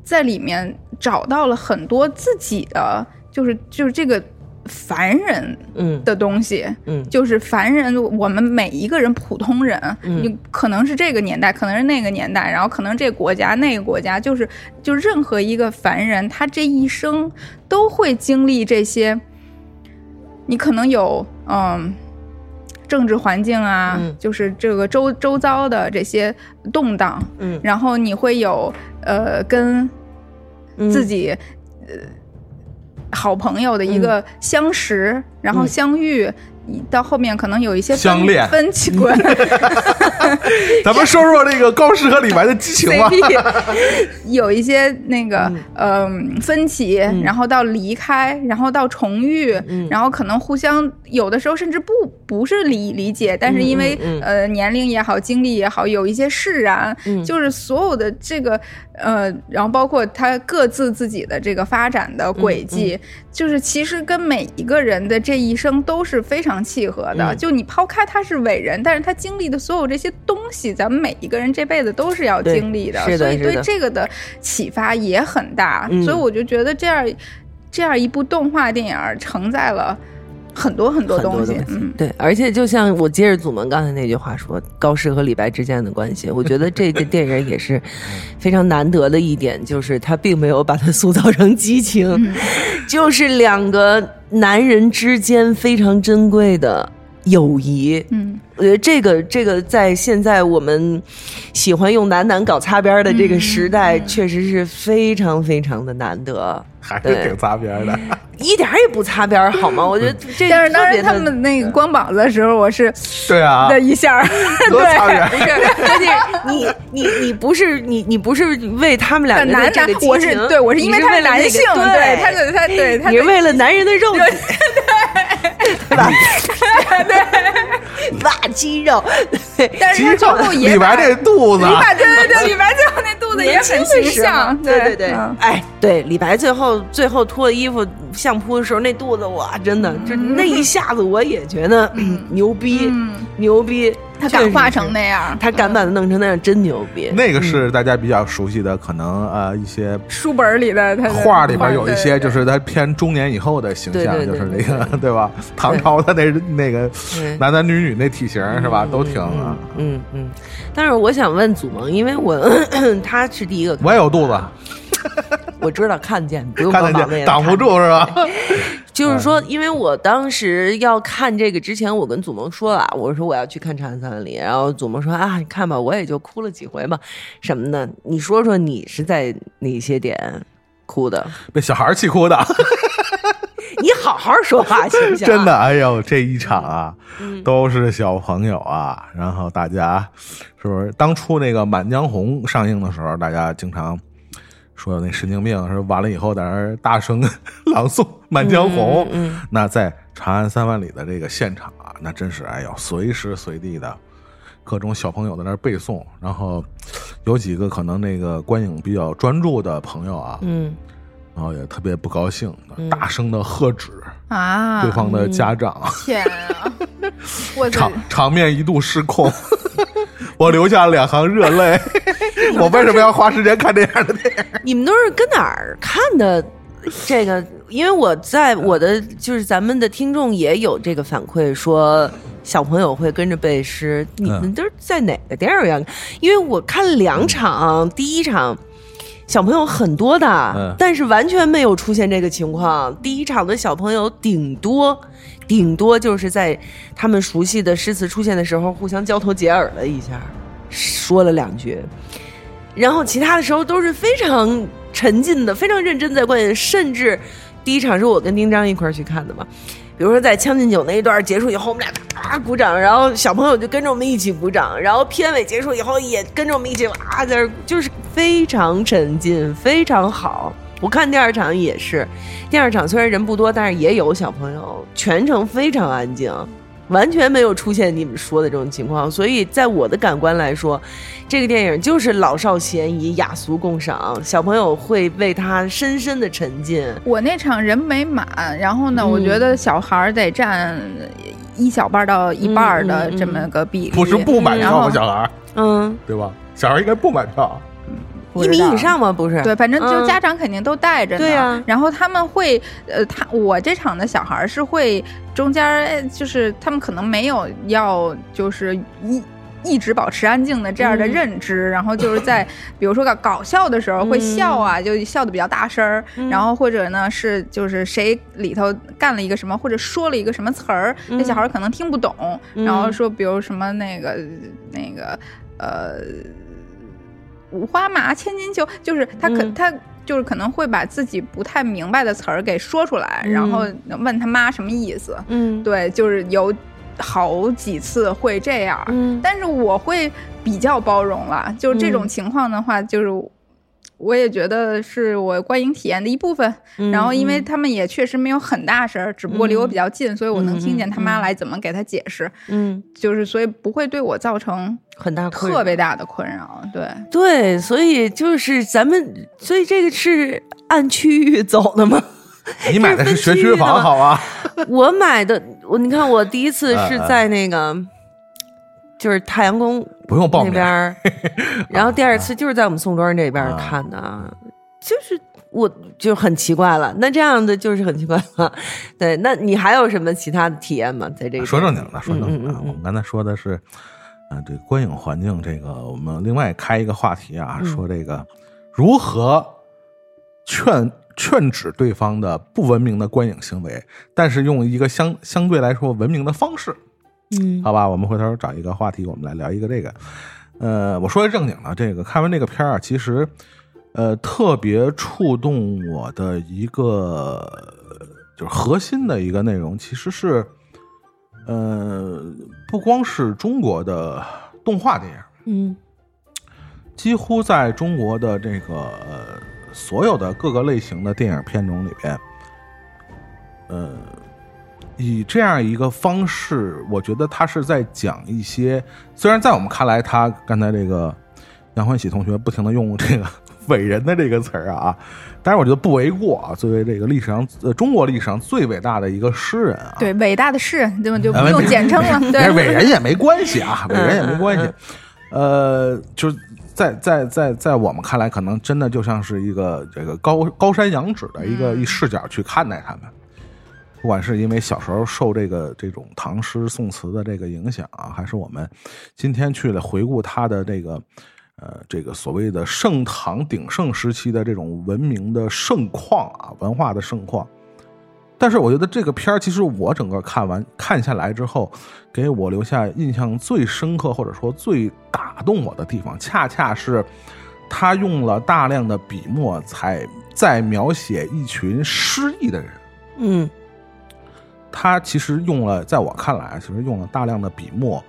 在里面找到了很多自己的，就是就是这个凡人嗯的东西。嗯就是凡人，我们每一个人，普通人，嗯你可能是这个年代，可能是那个年代，然后可能这个国家那个国家，就是就任何一个凡人，他这一生都会经历这些。你可能有嗯，政治环境啊，嗯就是这个周周遭的这些动荡，嗯然后你会有呃跟嗯自己、呃好朋友的一个相识，然后嗯。相遇，到后面可能有一些分相恋。分歧滚 咱们说说这个高适和李白的激情吧。有一些那个嗯、分歧，然后到离开，然后到重遇，然后可能互相有的时候甚至不不是理理解，但是因为、嗯嗯呃年龄也好，经历也好，有一些释然，嗯。就是所有的这个呃，然后包括他各自自己的这个发展的轨迹，就是其实跟每一个人的这一生都是非常契合的。嗯就你抛开他是伟人，但是他经历的所有这些东西，咱们每一个人这辈子都是要经历的，的所以对这个的启发也很大。嗯所以我就觉得这样这样一部动画电影承载了很多很多东西。嗯，对，而且就像我接着祖萌刚才那句话说，高适和李白之间的关系，我觉得 这个电影也是非常难得的一点，就是他并没有把它塑造成激情，就是两个男人之间非常珍贵的友谊。嗯，我觉得这个这个在现在我们喜欢用男男搞擦边儿的这个时代，确实是非常非常的难得，还是挺擦边的。一点儿也不擦边儿，好吗？我觉得这但是当时他们那个光膀子的时候，我是对啊，的一下儿，多 擦对。边不。是，关键你你你不是你你不是为他们两个的男男这个，激我是情对我是因为他是男性，对他的他对他你是为了男人的肉体，对吧？对，挖肌肉，但是他最后李白这肚子李，白对对对，李白最后那肚子也很形象，对对对嗯，哎，对，李白最后最后脱了衣服相扑的时候，那肚子哇，真的，就那一下子我也觉得嗯牛逼嗯，牛逼，他敢画成那样，他敢把它弄成那样，真牛逼。那个是大家比较熟悉的，可能呃一些书本里的他画里边有一些，就是他偏中年以后的形象，就是那个对 吧？唐朝的那那个男男女女那体型是吧，都挺啊。嗯嗯，但是我想问祖萌，因为我 他是第一个，我也有肚子，我知道看见，不用看见挡不住是吧？就是说，因为我当时要看这个之前，我跟祖萌说了，我说我要去看《长安三万里》，然后祖萌说啊，你看吧，我也就哭了几回嘛，什么的。你说说你是在哪些点哭的？被小孩气哭的，你好好说话行不行？真的，，哎呦，这一场啊，嗯都是小朋友啊，然后大家是不是当初那个《满江红》上映的时候，大家经常说那神经病说完了以后在那儿大声 朗诵《满江红》嗯那在《长安三万里》的这个现场啊，那真是哎呦，随时随地的。各种小朋友在那儿背诵，然后有几个可能那个观影比较专注的朋友啊，嗯。然后也特别不高兴，嗯。大声的喝止啊，对方的家长，天啊，场场面一度失控，我流下了两行热泪。我为什么要花时间看这样的电影？你们都是跟哪儿看的？这个，因为我在我的就是咱们的听众也有这个反馈说。小朋友会跟着背诗，你们都是在哪个电影院？因为我看两场，第一场小朋友很多的，嗯但是完全没有出现这个情况。第一场的小朋友顶多顶多就是在他们熟悉的诗词出现的时候，互相交头接耳了一下，说了两句。然后其他的时候都是非常沉浸的，非常认真在观影，甚至第一场是我跟丁张一块儿去看的嘛。比如说在《将进酒》那一段结束以后，我们俩啊鼓掌，然后小朋友就跟着我们一起鼓掌，然后片尾结束以后也跟着我们一起啊在那，就是非常沉浸，非常好。我看第二场也是，第二场虽然人不多，但是也有小朋友，全程非常安静，完全没有出现你们说的这种情况。所以在我的感官来说，这个电影就是老少咸宜、雅俗共赏，小朋友会为它深深的沉浸。我那场人没满，然后呢，嗯我觉得小孩儿得占一小半儿到一半儿的这么个比例。不是不买票吗？小孩儿嗯，对吧？小孩儿应该不买票。一米以上吗？不是？对，反正就嗯家长肯定都带着呢。对呀然后他们会，呃，他我这场的小孩儿是会中间就是他们可能没有要就是一。一直保持安静的这样的嗯认知，然后就是在比如说搞搞笑的时候会笑啊，就笑的比较大声儿，嗯然后或者呢是就是谁里头干了一个什么或者说了一个什么词儿，那嗯小孩儿可能听不懂，嗯然后说比如什么那个那个呃。五花马，千金裘，就是他可、嗯他就是可能会把自己不太明白的词儿给说出来，然后问他妈什么意思。嗯对，就是有好几次会这样，嗯但是我会比较包容了。就这种嗯情况的话，就是我也觉得是我观影体验的一部分。嗯然后，因为他们也确实没有很大声儿，只不过离我比较近，所以我能听见他妈嗯来怎么给他解释，嗯，就是所以不会对我造成很大特别大的困扰。对，对，所以就是咱们，所以这个是按区域走的吗？你买的是学区房，好吧？我买的，我你看，我第一次是在那个，就是太阳宫不用报名那边，然后第二次就是在我们宋庄这边看的，啊，就是我就很奇怪了。那这样的就是很奇怪了。对，那你还有什么其他的体验吗？在这个说正经的，说正经的，嗯嗯嗯嗯我们刚才说的是，呃，这个观影环境，这个我们另外开一个话题啊，嗯说这个如何劝劝止对方的不文明的观影行为，但是用一个相相对来说文明的方式，嗯好吧？我们回头找一个话题，我们来聊一个这个。呃，我说正经的，这个看完这个片儿啊，其实呃特别触动我的一个呃就是核心的一个内容，其实是呃不光是中国的动画电影，嗯几乎在中国的这个呃所有的各个类型的电影片种里边，呃，以这样一个方式，我觉得他是在讲一些，虽然在我们看来，他刚才这个杨欢喜同学不停的用这个 “伟人”的这个词儿啊，但是我觉得不为过啊。作为这个历史上呃中国历史上最伟大的一个诗人啊，对，伟大的是，对吧？就不哎用简称了。对，伟人也没关系啊，伟人也没关系。呃，就是在在在在我们看来，可能真的就像是一个这个高高山仰止的一个一视角去看待他们。不管是因为小时候受这个这种唐诗宋词的这个影响啊，还是我们今天去了回顾他的这个呃这个所谓的盛唐鼎盛时期的这种文明的盛况啊，文化的盛况。但是我觉得这个片儿，其实我整个看完看下来之后，给我留下印象最深刻或者说最打动我的地方，恰恰是他用了大量的笔墨，才在描写一群失意的人。嗯他其实用了，在我看来，其实用了大量的笔墨，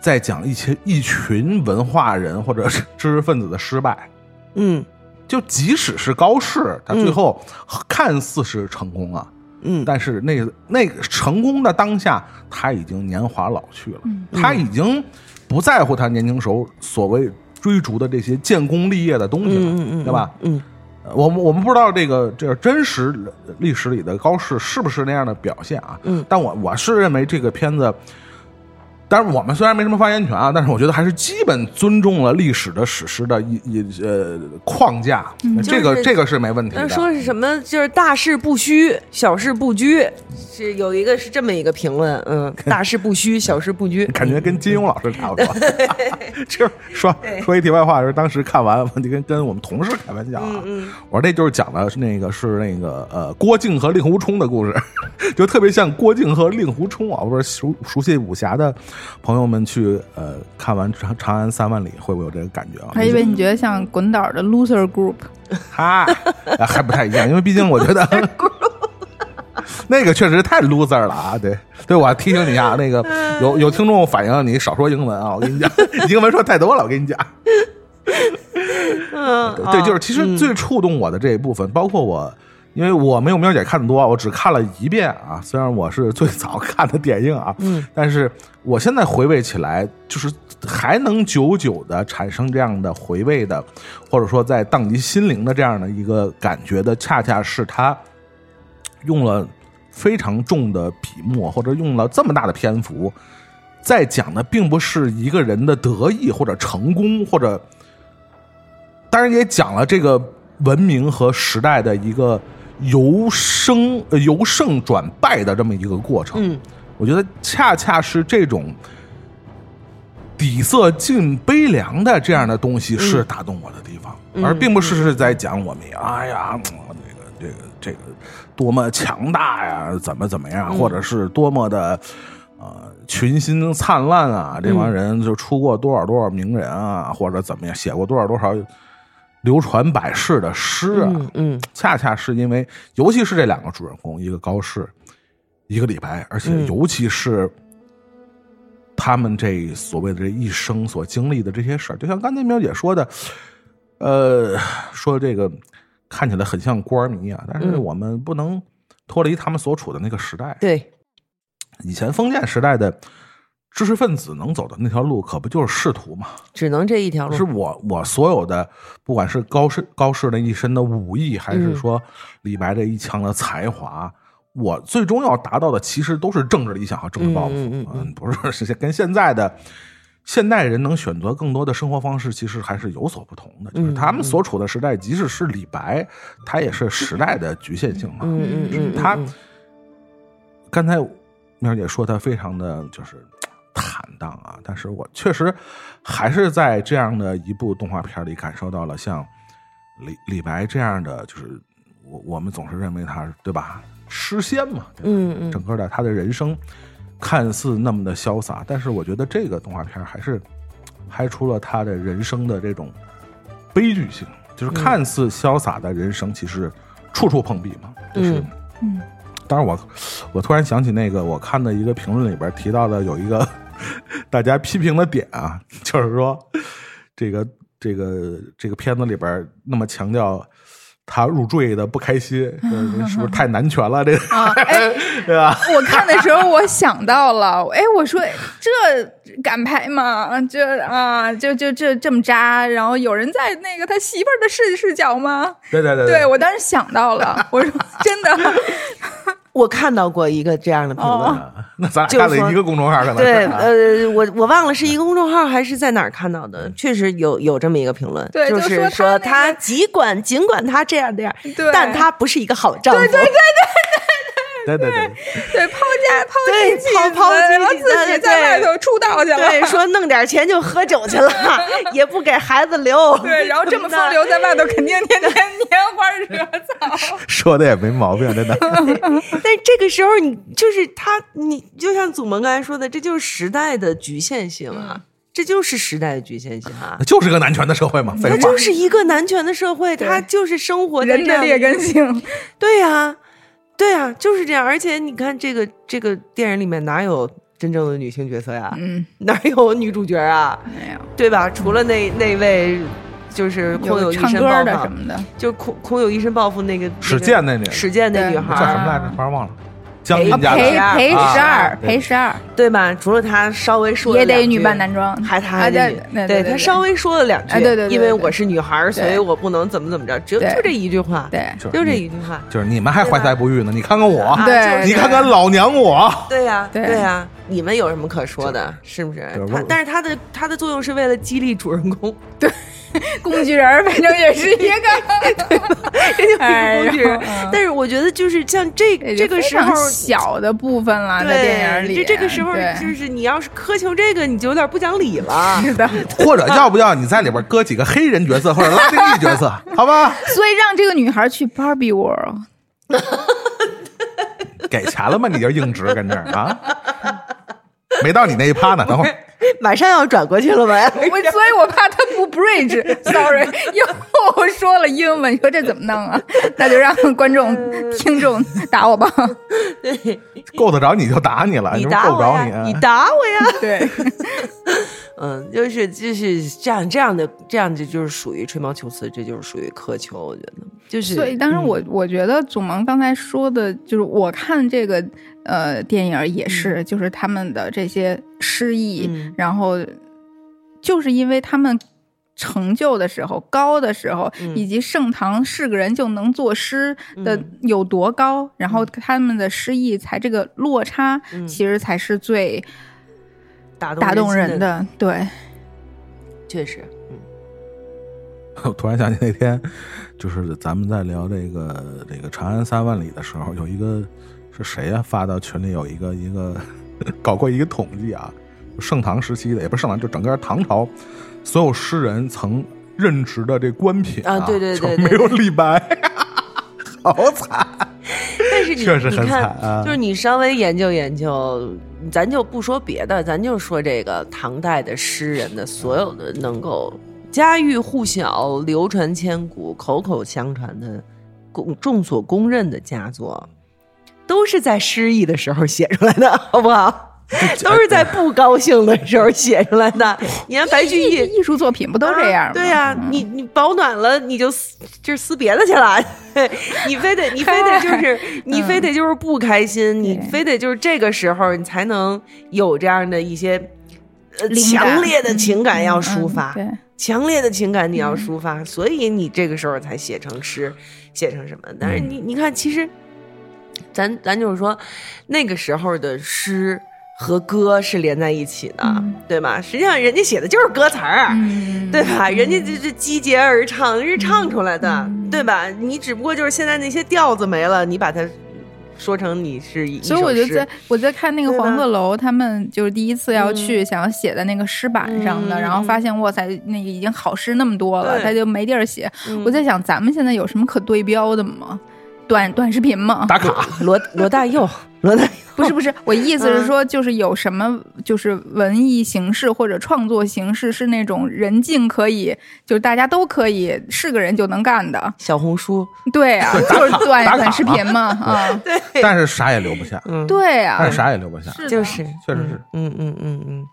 在讲一些一群文化人或者是知识分子的失败。嗯就即使是高适，他最后看似是成功了，嗯但是那个那个成功的当下，他已经年华老去了，他已经不在乎他年轻时候所谓追逐的这些建功立业的东西了，嗯嗯，对吧？？嗯呃我们我们不知道这个这真实历史里的高适是不是那样的表现啊？嗯但我我是认为这个片子，但是我们虽然没什么发言权啊，但是我觉得还是基本尊重了历史的史诗的一一呃框架，这个就是这个是没问题的。说是什么？就是大事不虚，小事不拘，是有一个是这么一个评论，嗯，大事不虚，小事不拘，感觉跟金庸老师差不多。就是说 说一题外话，就是当时看完，我就跟跟我们同事开玩笑啊，我说这就是讲的是那个是那个呃郭靖和令狐冲的故事，就特别像郭靖和令狐冲啊。我说熟熟悉武侠的朋友们去呃看完长《长安三万里》会不会有这个感觉啊？还以为你觉得像滚导的 loser group，哈，啊还不太一样，因为毕竟我觉得 那个确实太 loser 了啊！对，对我提醒你一下，那个有有听众反映你少说英文啊，我跟你讲，英文说太多了，我跟你讲。嗯，对，就是其实最触动我的这一部分，包括我，因为我没有喵姐看的多，我只看了一遍啊。虽然我是最早看的点映啊，嗯，但是我现在回味起来，就是还能久久的产生这样的回味的，或者说在荡涤心灵的这样的一个感觉的，恰恰是他用了非常重的笔墨，或者用了这么大的篇幅，在讲的并不是一个人的得意或者成功，或者当然也讲了这个文明和时代的一个由生呃由胜转败的这么一个过程。嗯，我觉得恰恰是这种底色尽悲凉的这样的东西是打动我的地方，而并不是是在讲我们哎呀，嗯这个这个这个多么强大呀，怎么怎么样，或者是多么的。呃，群星灿烂啊，这帮人就出过多少多少名人啊，或者怎么样，写过多少多少流传百世的诗啊，嗯嗯。恰恰是因为，尤其是这两个主人公，一个高适，一个李白，而且嗯。尤其是他们这所谓的这一生所经历的这些事儿，就像刚才苗姐说的，呃，说这个看起来很像官儿迷啊，但是嗯。我们不能脱离他们所处的那个时代。对，以前封建时代的知识分子能走的那条路，可不就是仕途吗？只能这一条路是。我我所有的，不管是高适高适那一身的武艺，还是嗯说李白这一腔的才华，我最终要达到的其实都是政治理想和政治抱负。嗯嗯嗯不是是跟现在的现代人能选择更多的生活方式，其实还是有所不同的。就是嗯他们所处的时代，即使是李白，他也是时代的局限性嘛。嗯嗯嗯，他嗯刚才苗姐说他非常的就是坦荡啊，但是我确实还是在这样的一部动画片里感受到了像李李白这样的，就是我我们总是认为他对吧？诗仙嘛，嗯嗯。整个的他的人生看似那么的潇洒，但是我觉得这个动画片还是 拍出了他的人生的这种悲剧性，就是看似潇洒的人生，其实处处碰壁嘛，就是。嗯。嗯。当然我，我突然想起那个我看的一个评论里边提到的有一个 大家批评的点啊，就是说这个这个这个片子里边那么强调他入赘的不开心，呃是不是太男权了？这个啊，哎，对吧？我看的时候我想到了，哎，我说这敢拍吗？这啊，就就这这么渣，然后有人在那个他媳妇儿的视视角吗？对对对对我当时想到了，我说真的，我看到过一个这样的评论。哦 那咱俩看了一个公众号，可能对，啊呃，我我忘了是一个公众号还是在哪儿看到的，确实有有这么一个评论，对就就是说说他尽管尽管他这样那样，但他不是一个好丈夫，对对对对对对，对抛家抛对弃妻子，抛自己在外头出道去了，对，说弄点钱就喝酒去了，也不给孩子留，对，然后这么风流，在外头肯定天天 拈花惹草。说的也没毛病，真的。但这个时候，你就是他，你就像祖萌刚才说的，这就是时代的局限性啊，这就是时代的局限性啊那。就是个男权的社会嘛，废话。它就是一个男权的社会，它就是生活人的劣根性，对呀、对啊、就是这样。而且你看，这个这个电影里面哪有真正的女性角色呀？嗯，哪有女主角啊？没有对吧？除了那那位，就是空有一身抱负的什，么的，就空空有一身抱负那个史健那女史健那女孩，叫什么来着？突然忘了。啊裴啊十二，赔十二对吧？除了他稍微说了两句也得女扮男装，还他啊还得女对对对她稍微说了两句，啊对对对对因为我是女孩儿，所以我不能怎么怎么着，只有就这一句话，对就就这一句话，就是你们还怀才不遇呢，你看看我，啊对你看看老娘我。对呀，对对呀，你们有什么可说的？是不是他但是他的他的作用是为了激励主人公，对 工具人儿，反正也是一个，哎工具人然后嗯。但是我觉得就是像这这个时候常。小的部分了，在电影，里，就这个时候，就是你要是苛求这个，你就有点不讲理了。是的，或者要不要你在里边搁几个黑人角色或者拉丁裔角色，好吧？所以让这个女孩去 Barbie World，给钱了吗？你就硬直跟这儿啊？没到你那一趴呢，等会儿 马上要转过去了吧？我所以我怕他不 bridge，sorry，又 说了英文，你说这怎么弄啊？那就让观众、听众打我吧。对够得着你就打你了，你打我呀，着你啊。你打我呀！对，嗯，就是就是这样这样的这样就就是属于吹毛求疵，这就是属于苛求，我觉得就是。所以，当然嗯我我觉得祖萌刚才说的，就是我看这个呃电影也是，就是他们的这些诗意，嗯。然后就是因为他们成就的时候高的时候，嗯。以及盛唐是个人就能作诗的嗯有多高，然后他们的诗意才这个落差，嗯。其实才是最打动打动人，的。对，确实，嗯。我突然想起那天，就是咱们在聊这个这个《长安三万里》的时候，有一个是谁呀、发到群里有一个一个 搞过一个统计啊，盛唐时期的也不是盛唐，就整个唐朝所有诗人曾任职的这官品啊对对对对就没有李白，好惨。但是你 确实很你看惨啊。就是你稍微研究研究，咱就不说别的，咱就说这个唐代的诗人的所有的能够家喻户晓、流传千古、口口相传的公众所公认的佳作，都是在失意的时候写出来的，好不好？都是在不高兴的时候写出来的。你看白居易，艺术作品不都这样吗？对呀、你你保暖了，你就撕就是撕别的去了。你非得 你非得就是你非得就是不开心，你非得就是这个时候你才能有这样的一些呃强烈的情感要抒发。嗯对，强烈的情感你要抒发，所以你这个时候才写成诗，写成什么？但是你你看，其实咱咱就是说，那个时候的诗和歌是连在一起的，对吧？实际上人家写的就是歌词儿，嗯，对吧？人家这这集结而唱是唱出来的，对吧？你只不过就是现在那些调子没了，你把它说成你是一所以我就在我在看那个黄鹤楼，他们就是第一次要去想要写在那个诗板上的，嗯然后发现哇塞，那个已经好诗那么多了，他就没地儿写。嗯我在想，咱们现在有什么可对标的吗？短短视频吗？打卡，罗罗大佑，罗大佑不是不是，我意思嗯是说，就是有什么就是文艺形式或者创作形式是那种人尽可以，就是大家都可以是个人就能干的。小红书，对啊，就是短短视频嘛，啊，对但是啥也留不下，嗯，对啊但，是啥也留不下，就是，确实是。嗯嗯嗯嗯，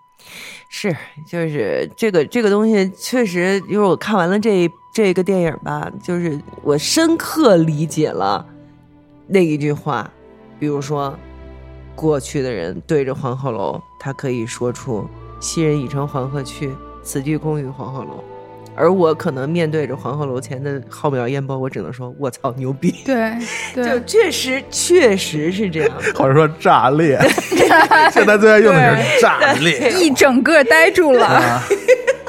是，就是这个这个东西，确实，因为我看完了这这个电影吧，就是我深刻理解了那一句话，比如说，过去的人对着黄鹤楼，他可以说出“昔人已乘黄鹤去，此地空余黄鹤楼”。而我可能面对着黄鹤楼前的浩渺烟波，我只能说：“我操，牛逼！” 对就，确实确实是这样的。或者说炸裂，现在最爱用的是炸裂。一整个呆住了。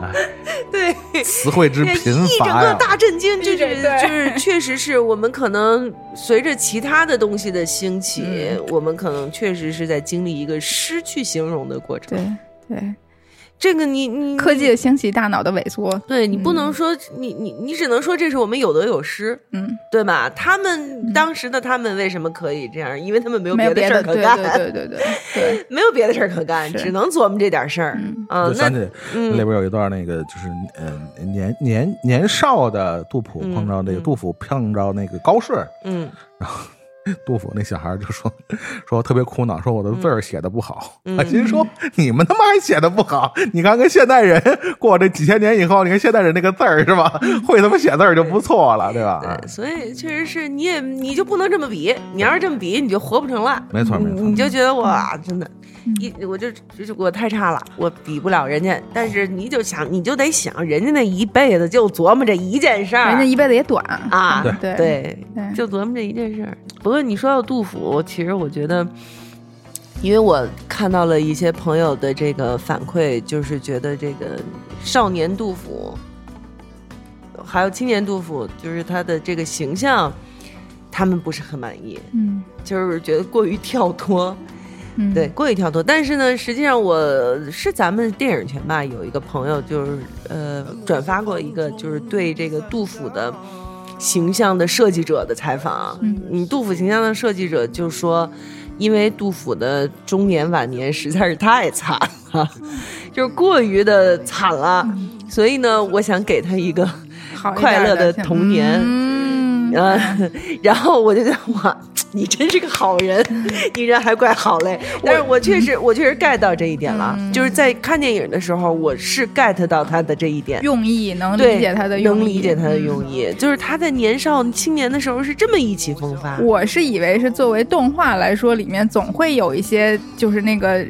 啊，对，词汇之贫一整个！大震惊，就是就是，确实是我们可能随着其他的东西的兴起，嗯。我们可能确实是在经历一个失去形容的过程。对对，这个你你科技的兴起，大脑的萎缩。对你不能说、你你你只能说这是我们有得有失，嗯，对吧？他们当时的他们为什么可以这样？因为他们没有别的事儿可干，对对对对 对，没有别的事儿可干，只能琢磨这点事儿。嗯，那就想起嗯那边有一段那个，就是呃年年年少的杜甫嗯碰着那个嗯杜甫碰着那个高顺，嗯 杜甫那小孩就说说特别苦恼，说我的字儿写的不好。嗯我心说你们他妈还写的不好？你看跟现代人过这几千年以后，你看现代人那个字儿是吧？会他妈写字儿就不错了，对吧？对，所以确实是你也你就不能这么比，你要是这么比，你就活不成了。没错没错你你就觉得哇，真的，一我就就是我太差了，我比不了人家。但是你就想，你就得想，人家那一辈子就琢磨这一件事儿，人家一辈子也短啊，对对对就琢磨这一件事儿。不过你说到杜甫，其实我觉得，因为我看到了一些朋友的这个反馈，就是觉得这个少年杜甫，还有青年杜甫，就是他的这个形象，他们不是很满意，嗯就是觉得过于跳脱。嗯，对，过于跳脱。但是呢，实际上我是咱们电影圈吧，有一个朋友就是呃转发过一个就是对这个杜甫的形象的设计者的采访。嗯，杜甫形象的设计者就说，因为杜甫的中年晚年实在是太惨了，就是过于的惨了，所以呢，我想给他一个快乐的童年。嗯，呃，然后我就觉得哇，你真是个好人，你人还怪好嘞。但是我确实，我确实 get 到这一点了，就是在看电影的时候，我是 get 到他的这一点。用意能，理解他的用意，能理解他的嗯用意，就是他在年少青年的时候是这么意气风发。我是以为是作为动画来说，里面总会有一些就是那个。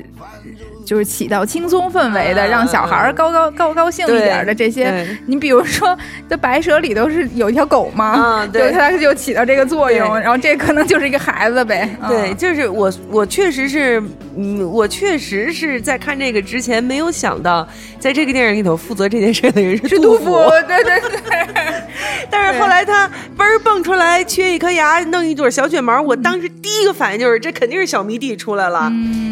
就是起到轻松氛围的，嗯让小孩儿高高高高兴一点的这些，你比如说，这《白蛇》里头是有一条狗吗？嗯对就它就起到这个作用，对然后这可能就是一个孩子呗。对，嗯就是我，我确实是，嗯，我确实是在看这个之前没有想到，在这个电影里头负责这件事的人是杜是杜甫，对对对，但是后来他嘣儿蹦出来，缺一颗牙，弄一朵小卷毛，我当时第一个反应就是这肯定是小迷弟出来了，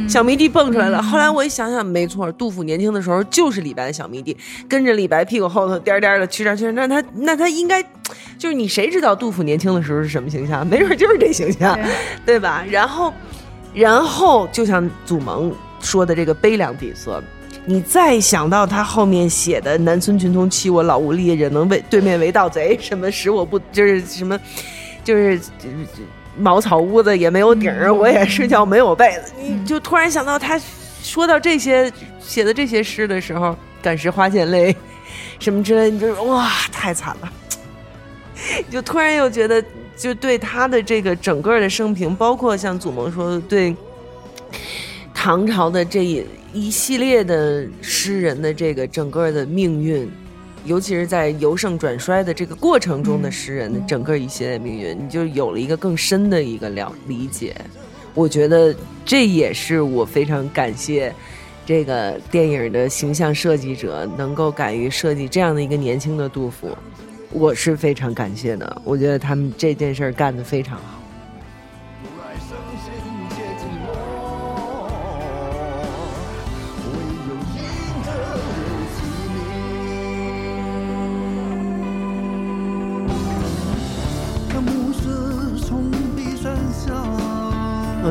小迷弟蹦出来了。后来我一想想，没错，杜甫年轻的时候就是李白的小迷弟，跟着李白屁股后头颠颠的去这儿去那他那他应该就是你谁知道杜甫年轻的时候是什么形象？没准就是这形象，对吧？然后，然后就像祖萌说的这个悲凉底色。你再想到他后面写的“南村群童欺我老无力，忍能为对面为盗贼”，什么使我不就是什么，就是茅草屋子也没有顶儿，我也睡觉没有被子，你就突然想到他说到这些写的这些诗的时候，感时花溅泪，什么之类，你就是哇，太惨了。就突然又觉得，就对他的这个整个的生平，包括像祖萌说的对唐朝的这一一系列的诗人的这个整个的命运，尤其是在由盛转衰的这个过程中的诗人的整个一系列命运，你就有了一个更深的一个了理解。我觉得这也是我非常感谢这个电影的形象设计者能够敢于设计这样的一个年轻的杜甫。我是非常感谢的，我觉得他们这件事儿干得非常好。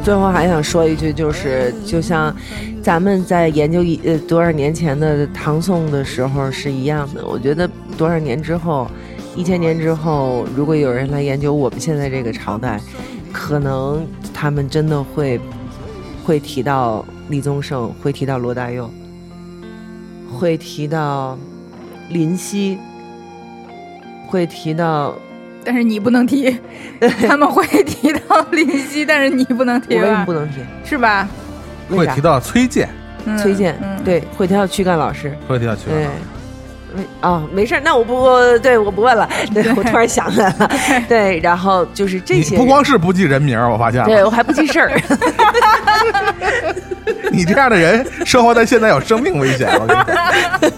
最后还想说一句，就是就像咱们在研究一呃多少年前的唐宋的时候是一样的。我觉得多少年之后，一千年之后，如果有人来研究我们现在这个朝代，可能他们真的会会提到李宗盛，会提到罗大佑，会提到林夕，会提到。但是你不能提，他们会提到林夕，但是你不能提。我为什么不能提？是吧？会提到崔健，崔健，对，会提到躯干老师，会提到躯干。对，啊，没事儿，那我不，对我不问了。对我突然想起来了，对，然后就是这些。不光是不记人名，我发现。对我还不记事儿。你这样的人，生活在现在有生命危险。我跟你讲。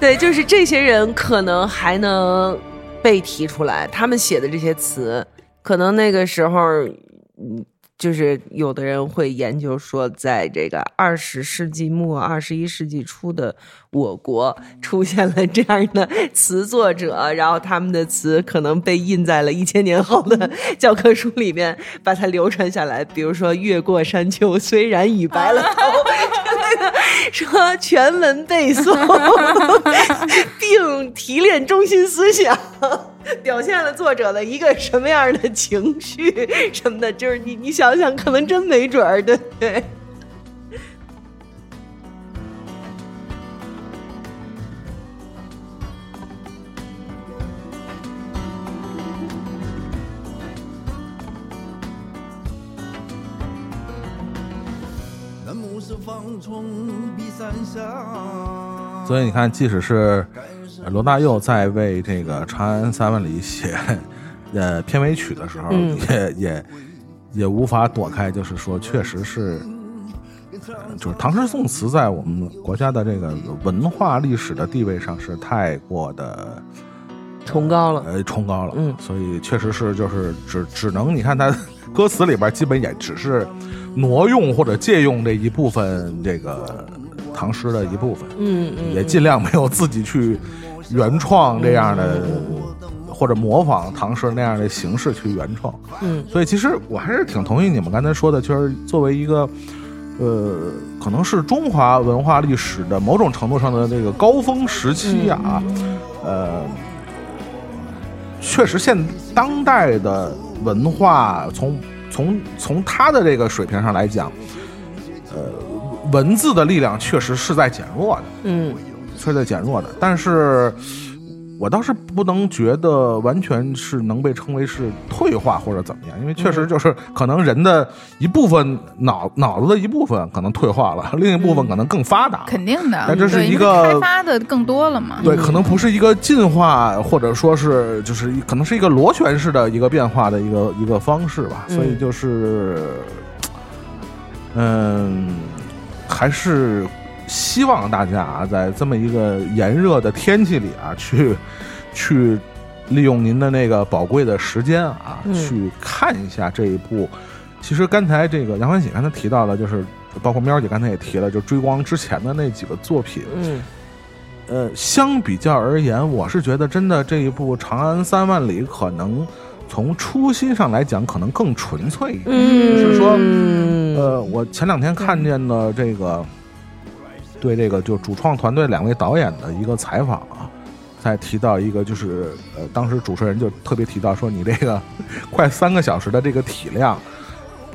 对，就是这些人可能还能。被提出来，他们写的这些词，可能那个时候，嗯，就是有的人会研究说，在这个二十世纪末、二十一世纪初的我国，出现了这样的词作者，然后他们的词可能被印在了一千年后的教科书里面，把它流传下来。比如说“越过山丘，虽然已白了头”，说全文背诵，并提炼中心思想。表现了作者的一个什么样的情绪什么的，就是你你想想，可能真没准儿，对对。所以你看，即使是。罗大佑在为这个《长安三万里》写呃片尾曲的时候，也也也无法躲开，就是说，确实是，就是唐诗宋词在我们国家的这个文化历史的地位上是太过的崇高了，呃，崇高了。嗯，所以确实是，就是只只能你看他 歌词里边，基本也只是挪用或者借用这一部分这个唐诗的一部分。嗯嗯，也尽量没有自己去。原创这样的，或者模仿唐诗那样的形式去原创，嗯，所以其实我还是挺同意你们刚才说的，就是作为一个，呃，可能是中华文化历史的某种程度上的那个高峰时期啊，呃，确实现当代的文化从从从他的这个水平上来讲，呃，文字的力量确实是在减弱的，嗯。是在减弱的，但是我倒是不能觉得完全是能被称为是退化或者怎么样，因为确实就是可能人的一部分脑脑子的一部分可能退化了，另一部分可能更发达，肯定的。但这是一个开发的更多了嘛？对，可能不是一个进化，或者说是就是可能是一个螺旋式的一个变化的一个一个方式吧。所以就是，嗯，还是。希望大家啊，在这么一个炎热的天气里啊，去 去利用您的那个宝贵的时间啊，去看一下这一部。其实刚才这个杨欢喜刚才提到的，就是包括喵姐刚才也提了，就追光之前的那几个作品。嗯。呃，相比较而言，我是觉得真的这一部《长安三万里》可能从初心上来讲，可能更纯粹一点。嗯。是说，呃，我前两天看见的这个。对这个就主创团队两位导演的一个采访啊，在提到一个就是呃，当时主持人就特别提到说，你这个 快三个小时的这个体量，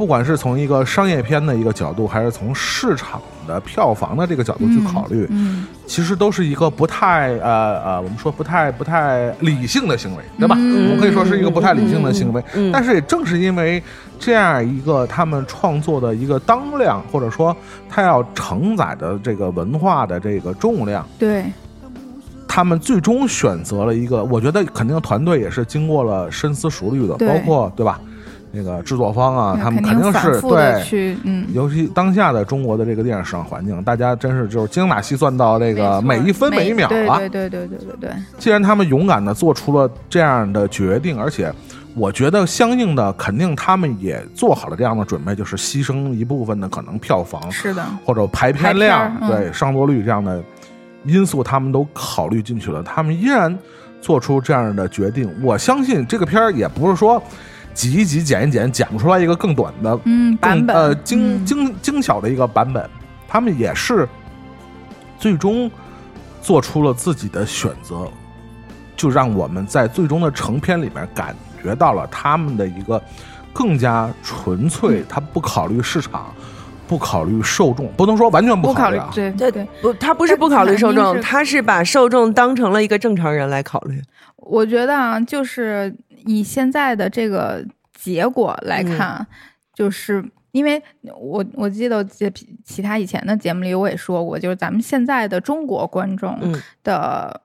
不管是从一个商业片的一个角度，还是从市场的票房的这个角度去考虑，嗯，其实都是一个不太呃呃，我们说不太不太理性的行为，对吧？嗯我们可以说是一个不太理性的行为。但是也正是因为这样一个他们创作的一个当量，或者说他要承载的这个文化的这个重量，对，他们最终选择了一个，我觉得肯定团队也是经过了深思熟虑的，包括对吧？那个制作方啊，他们肯定是对。嗯，尤其当下的中国的这个电影市场环境，大家真是就是精打细算到这个每一分每一秒啊。对对对对对对对，既然他们勇敢的做出了这样的决定，而且我觉得相应的肯定他们也做好了这样的准备，就是牺牲一部分的可能票房是的，或者排片量、嗯对上座率这样的因素，他们都考虑进去了，他们依然做出这样的决定。我相信这个片儿也不是说挤一挤、剪一剪，剪不出来一个更短的嗯，版本呃精嗯。精精巧的一个版本，他们也是最终做出了自己的选择，就让我们在最终的成片里面感觉到了他们的一个更加纯嗯。粹，他不考虑市场，不考虑受众，不能说完全不考虑对对对，不，他不是不考虑受众，他是把受众当成了一个正常人来考虑。我觉得啊，就是以现在的这个结果嗯来看，就是因为我我记得其其他以前的节目里我也说过，就是咱们现在的中国观众嗯的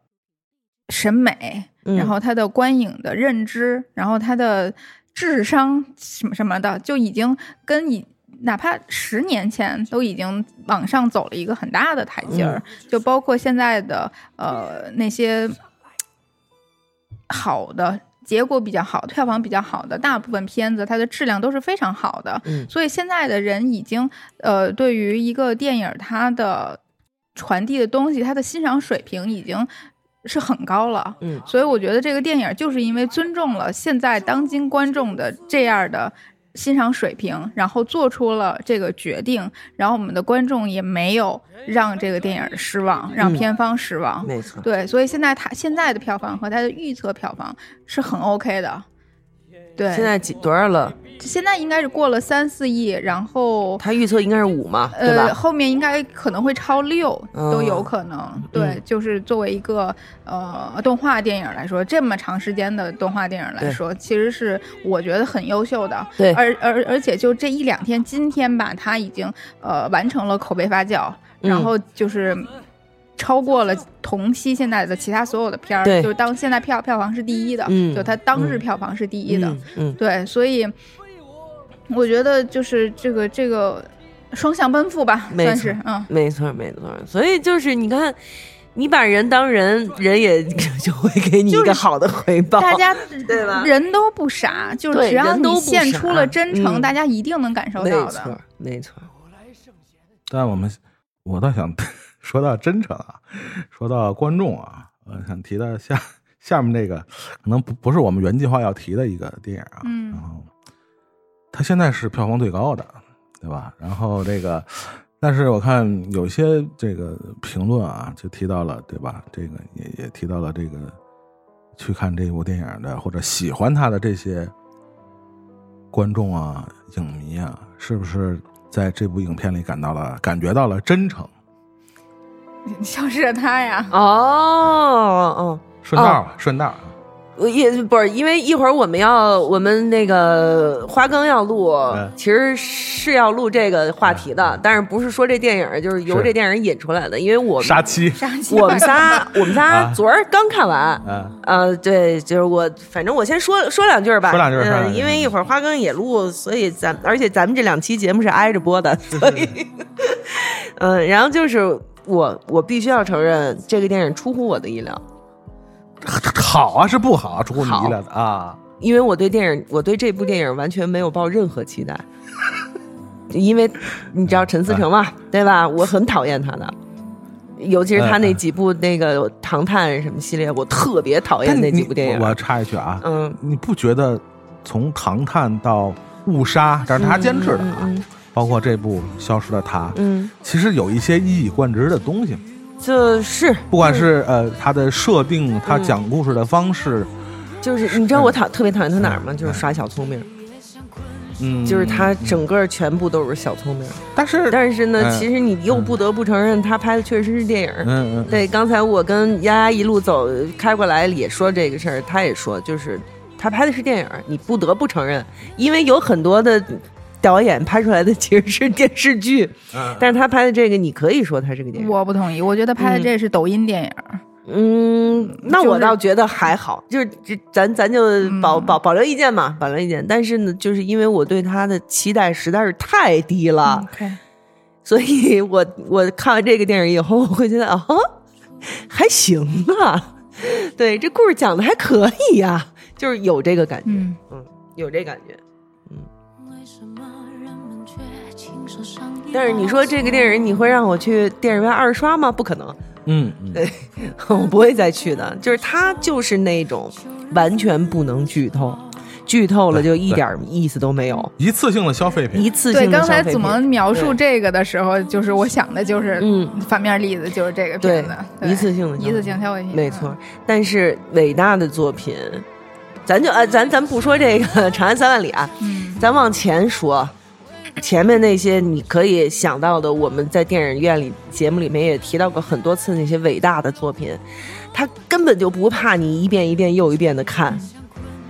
审美，嗯然后他的观影的认知，然后他的智商什么什么的，就已经跟以。哪怕十年前都已经往上走了一个很大的台阶儿，就包括现在的呃那些好的结果比较好、票房比较好的大部分片子，它的质量都是非常好的。嗯所以现在的人已经呃，对于一个电影它的传递的东西，它的欣赏水平已经是很高了。嗯所以我觉得这个电影就是因为尊重了现在当今观众的这样的。欣赏水平，然后做出了这个决定，然后我们的观众也没有让这个电影失望，让嗯片方失望。没错，对，所以现在它现在的票房和它的预测票房是很 OK 的。对，现在几多少了？现在应该是过了三四亿，然后他预测应该是五嘛，对呃吧？后面应该可能会超六，哦都有可能。对，嗯就是作为一个呃动画电影来说，这么长时间的动画电影来说，其实是我觉得很优秀的。对而而而且就这一两天，今天吧，它已经呃完成了口碑发酵，嗯然后就是。超过了同期现在的其他所有的片儿，就是当现在票票房是第一的，嗯就它当日嗯票房是第一的，嗯嗯，对，所以我觉得就是这个这个双向奔赴吧，算是嗯。没错没错。所以就是你看，你把人当人，人也 就会给你一个好的回报。大家 对吧人都不傻，就是只要你献出了真诚，嗯大家一定能感受到的。没错没错，但我们我倒想说到真诚啊，说到观众啊，呃，想提到下下面这个，可能不不是我们原计划要提的一个电影啊，嗯然后它现在是票房最高的，对吧？然后这个，但是我看有些这个评论啊，就提到了，对吧？这个也也提到了这个去看这部电影的或者喜欢他的这些观众啊、影迷啊，是不是在这部影片里感到了感觉到了真诚？就是他呀，哦哦。顺道吧，顺道啊。我也不是，因为一会儿我们要我们那个花更要录，嗯其实是要录这个话题的，但是不是说这电影，就是由是这电影引出来的，因为我们杀妻，我们仨我们仨啊昨儿刚看完。嗯，呃，对，就是我，反正我先说说两句吧。说两句说两嗯，儿因为一会儿花更也录，所以咱而且咱们这两期节目是挨着播的，所以 嗯，然后就是我我必须要承认，这个电影出乎我的意料。好啊，是不好啊，出乎你好意料的啊。因为我对电影，我对这部电影完全没有抱任何期待，因为你知道陈思诚嘛，对吧？我很讨厌他的，尤其是他那几部那个《唐探》什么系列，我特别讨厌那几部电影我。我插一句啊，嗯，你不觉得从《唐探》到《误杀》，这是他监制的啊，嗯嗯包括这部《消失的她》，嗯，其实有一些一以贯之的东西，就是。不管是呃它的设定，它嗯讲故事的方式，就是，你知道我讨特别讨厌他哪儿吗？就是耍小聪明，嗯，就是他整个全部都是小聪明。但是但是呢，嗯其实你又不得不承认，他拍的确实是电影。嗯嗯，对，刚才我跟丫丫一路走开过来也说这个事儿，他也说，就是他拍的是电影，你不得不承认，因为有很多的导演拍出来的其实是电视剧，嗯但是他拍的这个，你可以说他是个电影。我不同意，我觉得拍的这是抖音电影。嗯，那我倒觉得还好，就是这咱咱就保、保保留意见嘛，保留意见。但是呢，就是因为我对他的期待实在是太低了，OK，所以我我看完这个电影以后，我会觉得啊，还行啊，对，这故事讲的还可以呀、就是有这个感觉，嗯，嗯，有这感觉。但是你说这个电影，你会让我去电影院二刷吗？不可能，嗯对，我不会再去的。就是它就是那种完全不能剧透，剧透了就一点意思都没有，一次性的消费品，一次对，性的刚才消费品。祖萌描述这个的时候，就是我想的就是嗯反面例子，就是这个片子，对一次性的一次性消费品，没错，但是伟大的作品，咱就呃，咱咱不说这个《长安三万里》啊，嗯，咱往前说，前面那些你可以想到的，我们在电影院里节目里面也提到过很多次那些伟大的作品，他根本就不怕你一遍一遍又一遍的看。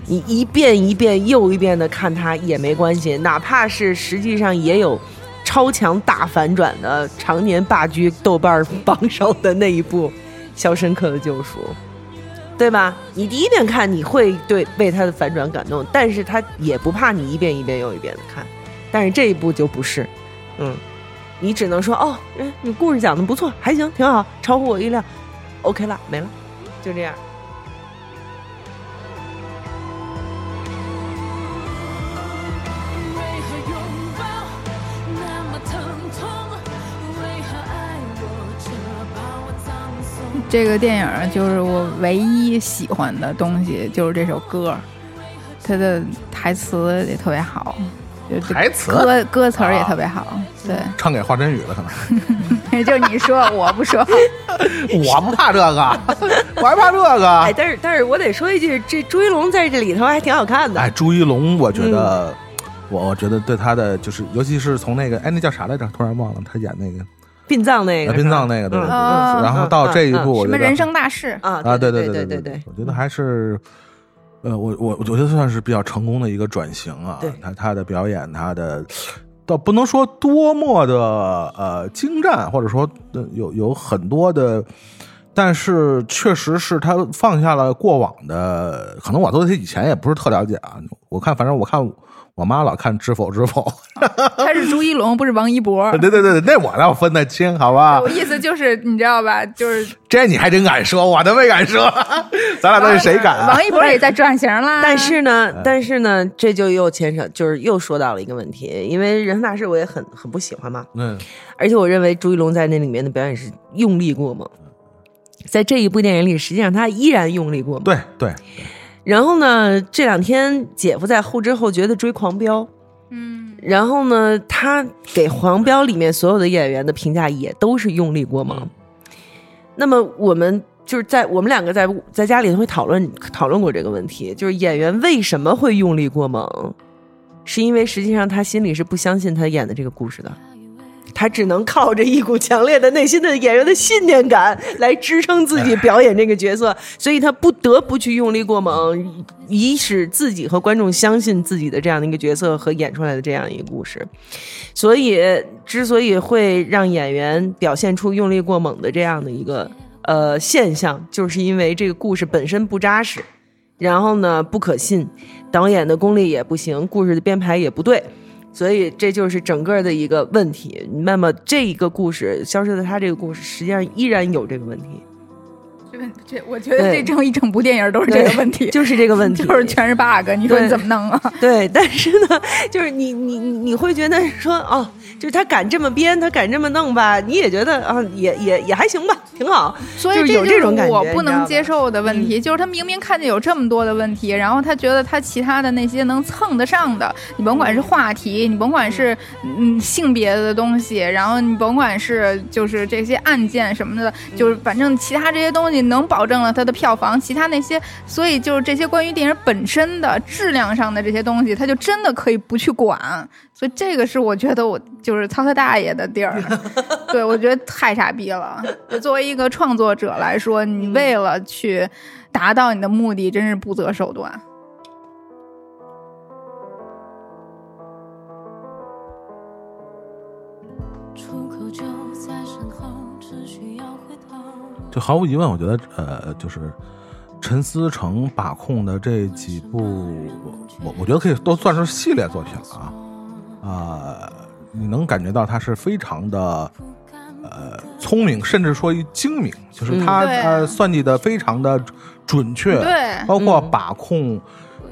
你一遍一遍又一遍的看它也没关系，哪怕是实际上也有超强大反转的，常年霸居豆瓣榜首的那一部《肖申克的救赎》，对吧？你第一遍看你会对为它的反转感动，但是它也不怕你一遍一遍又一遍的看。但是这一部就不是，嗯，你只能说哦，嗯，你故事讲的不错，还行，挺好，超乎我意料，OK 了，没了，就这样。为何拥抱那么疼痛？为何爱我却把我葬送？这个电影就是我唯一喜欢的东西，就是这首歌，它的台词也特别好，台词歌歌词儿也特别好，对，唱给华晨宇的，可能 就你说我不说，我不怕这个，我还怕这个。哎，但是但是我得说一句，这朱一龙在这里头还挺好看的。哎，朱一龙，我觉得，嗯我我觉得对他的就是，尤其是从那个，哎，那叫啥来着？突然忘了，他演那个殡葬那个殡葬那个，对对对。嗯然后到这一步，我觉得什么人生大事，啊啊，对对对对对，我觉得还是，呃，我我我觉得算是比较成功的一个转型啊对。他他的表演，他的倒不能说多么的呃精湛，或者说呃有有很多的。但是确实是他放下了过往的，可能我对他以前也不是特了解啊。我看，反正我看我妈老看《知否知否 他是朱一龙，不是王一博 》。对对对对，那我倒分得清，好吧我？意思就是，你知道吧？就是这你还真敢说，我都没敢说，咱俩到底谁敢啊？王一博也在转型啦。但是呢，但是呢，这就又牵扯，就是又说到了一个问题，因为《人生大事》我也很很不喜欢嘛，嗯，而且我认为朱一龙在那里面的表演是用力过猛，在这一部电影里，实际上他依然用力过猛。对对，然后呢，这两天姐夫在后知后觉的追《狂飙》，嗯，然后呢，他给《黄标》里面所有的演员的评价也都是用力过猛。那么我们就是在我们两个在在家里头会讨论讨论过这个问题，就是演员为什么会用力过猛，是因为实际上他心里是不相信他演的这个故事的。他只能靠着一股强烈的内心的演员的信念感来支撑自己表演这个角色，所以他不得不去用力过猛，以使自己和观众相信自己的这样的一个角色和演出来的这样一个故事。所以，之所以会让演员表现出用力过猛的这样的一个呃现象，就是因为这个故事本身不扎实，然后呢不可信，导演的功力也不行，故事的编排也不对。所以这就是整个的一个问题。那么这一个故事，消失的他这个故事，实际上依然有这个问题，这我觉得对这整一整部电影都是这个问题，就是这个问题，就是全是 bug。你说你怎么弄啊？对，但是呢，就是你你你你会觉得说哦，就是他敢这么编，他敢这么弄吧，你也觉得啊，也也也还行吧，挺好。所以就是有这种感觉，我不能接。受的问题，就是他明明看见有这么多的问题，然后他觉得他其他的那些能蹭得上的，你甭管是话题，你甭管是嗯性别的东西，然后你甭管是就是这些案件什么的，就是反正其他这些东西能保证了他的票房，其他那些，所以就是这些关于电影本身的质量上的这些东西，他就真的可以不去管。所以这个是我觉得我就是操他大爷的地儿，对我觉得太傻逼了。就作为一个创作者来说，你为了去达到你的目的，真是不择手段。出口就在身后，只需要回头。就毫无疑问，我觉得呃，就是陈思诚把控的这几部，我我觉得可以都算是系列作品了啊。啊、你能感觉到他是非常的呃聪明，甚至说精明，就是他、嗯呃算计的非常的准确，对。包括把控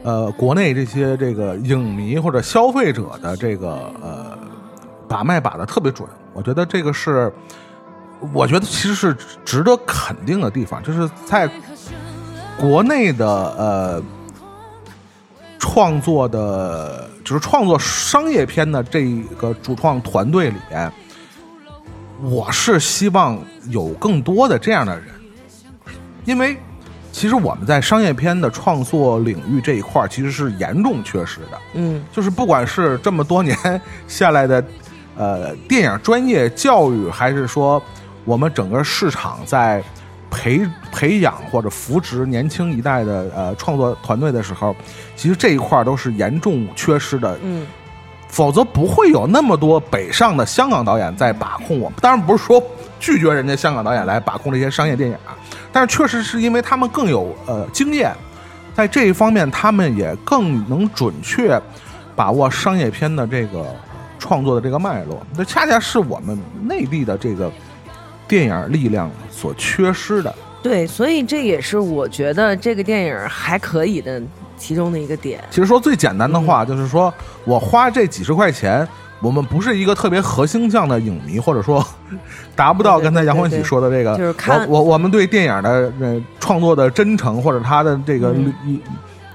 呃国内这些这个影迷或者消费者的这个呃把脉把的特别准，我觉得这个是。我觉得其实是值得肯定的地方，就是在国内的呃创作的，就是创作商业片的这个主创团队里边，我是希望有更多的这样的人，因为其实我们在商业片的创作领域这一块儿其实是严重缺失的。嗯就是不管是这么多年下来的，呃，电影专业教育，还是说我们整个市场在培培养或者扶植年轻一代的呃创作团队的时候，其实这一块儿都是严重缺失的。嗯否则不会有那么多北上的香港导演在把控我们。当然不是说拒绝人家香港导演来把控这些商业电影啊，但是确实是因为他们更有呃经验，在这一方面他们也更能准确把握商业片的这个创作的这个脉络。这恰恰是我们内地的这个电影力量所缺失的。对，所以这也是我觉得这个电影还可以的其中的一个点。其实说最简单的话，就是说我花这几十块钱，我们不是一个特别核心向的影迷，或者说 达不到刚才杨欢喜说的这个，就是看我我我们对电影的呃创作的真诚，或者他的这个嗯一。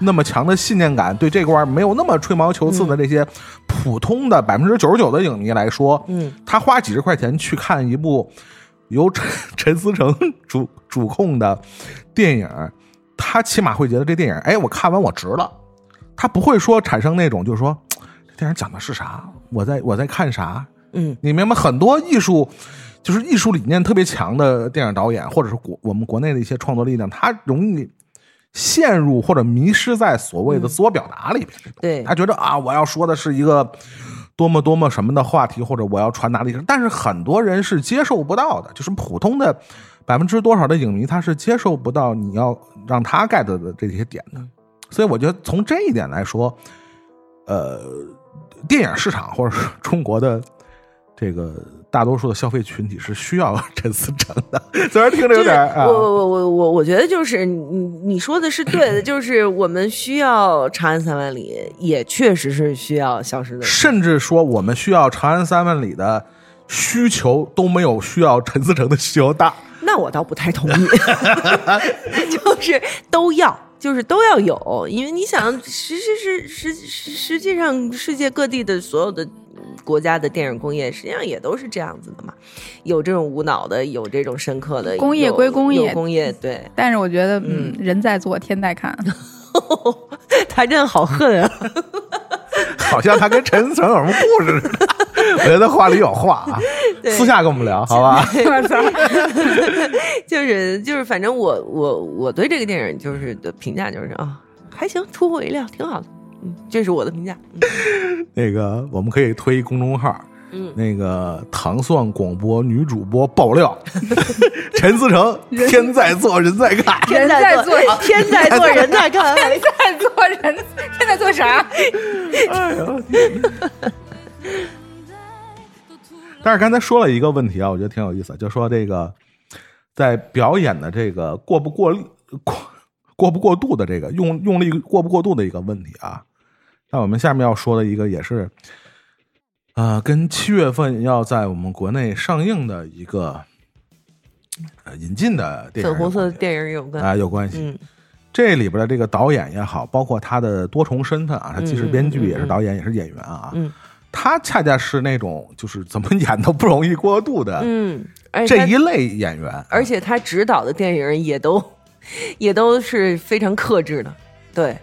那么强的信念感，对这块儿没有那么吹毛求疵的这些普通的百分之九十九的影迷来说，嗯，他花几十块钱去看一部由陈 陈思诚主主控的电影，他起码会觉得这电影，哎，我看完我值了。他不会说产生那种就是说，这电影讲的是啥？我在我在看啥？嗯，你明白？很多艺术就是艺术理念特别强的电影导演，或者是国我们国内的一些创作力量，他容易陷入或者迷失在所谓的自我表达里边。对他觉得啊，我要说的是一个多么多么什么的话题，或者我要传达的一个，但是很多人是接受不到的，就是普通的百分之多少的影迷，他是接受不到你要让他 get 的这些点的。所以我觉得从这一点来说，呃，电影市场或者是中国的这个大多数的消费群体是需要陈思诚的。虽然听着有点啊，我我我我我觉得就是你你说的是对的，就是我们需要《长安三万里》，也确实是需要《消失的》。甚至说我们需要《长安三万里》的需求都没有需要陈思诚的需求大。那我倒不太同意，就是都要，就是都要有，因为你想，实实实实实实际上，世界各地的所有的国家的电影工业，实际上也都是这样子的嘛，有这种无脑的，有这种深刻的，工业归工业。有工业，对。但是我觉得，嗯，人在做天在看，他真好恨啊！好像他跟陈思诚有什么故事似的。我觉得话里有话啊，私下跟我们聊，好吧？就是就是，反正我我我对这个电影就是的评价就是啊，还行，出乎我意料，挺好的，嗯，这是我的评价。嗯 那个我们可以推公众号，嗯那个糖蒜广播女主播爆料，陈思诚 天在做人在看，天在做天在做，人在看。天在做人，天在做啥？但是刚才说了一个问题啊，我觉得挺有意思，就说这个在表演的这个过不过过过不过度的这个用用力过不过度的一个问题啊。那我们下面要说的一个也是呃，跟七月份要在我们国内上映的一个呃引进的电影粉红色的电影有关。啊、有关系。嗯这里边的这个导演也好，包括他的多重身份啊，他既是编剧，也是导演，也是演员啊。嗯他恰恰是那种就是怎么演都不容易过渡的嗯，这一类演员。而且他执导的电影也都也都是非常克制的，对，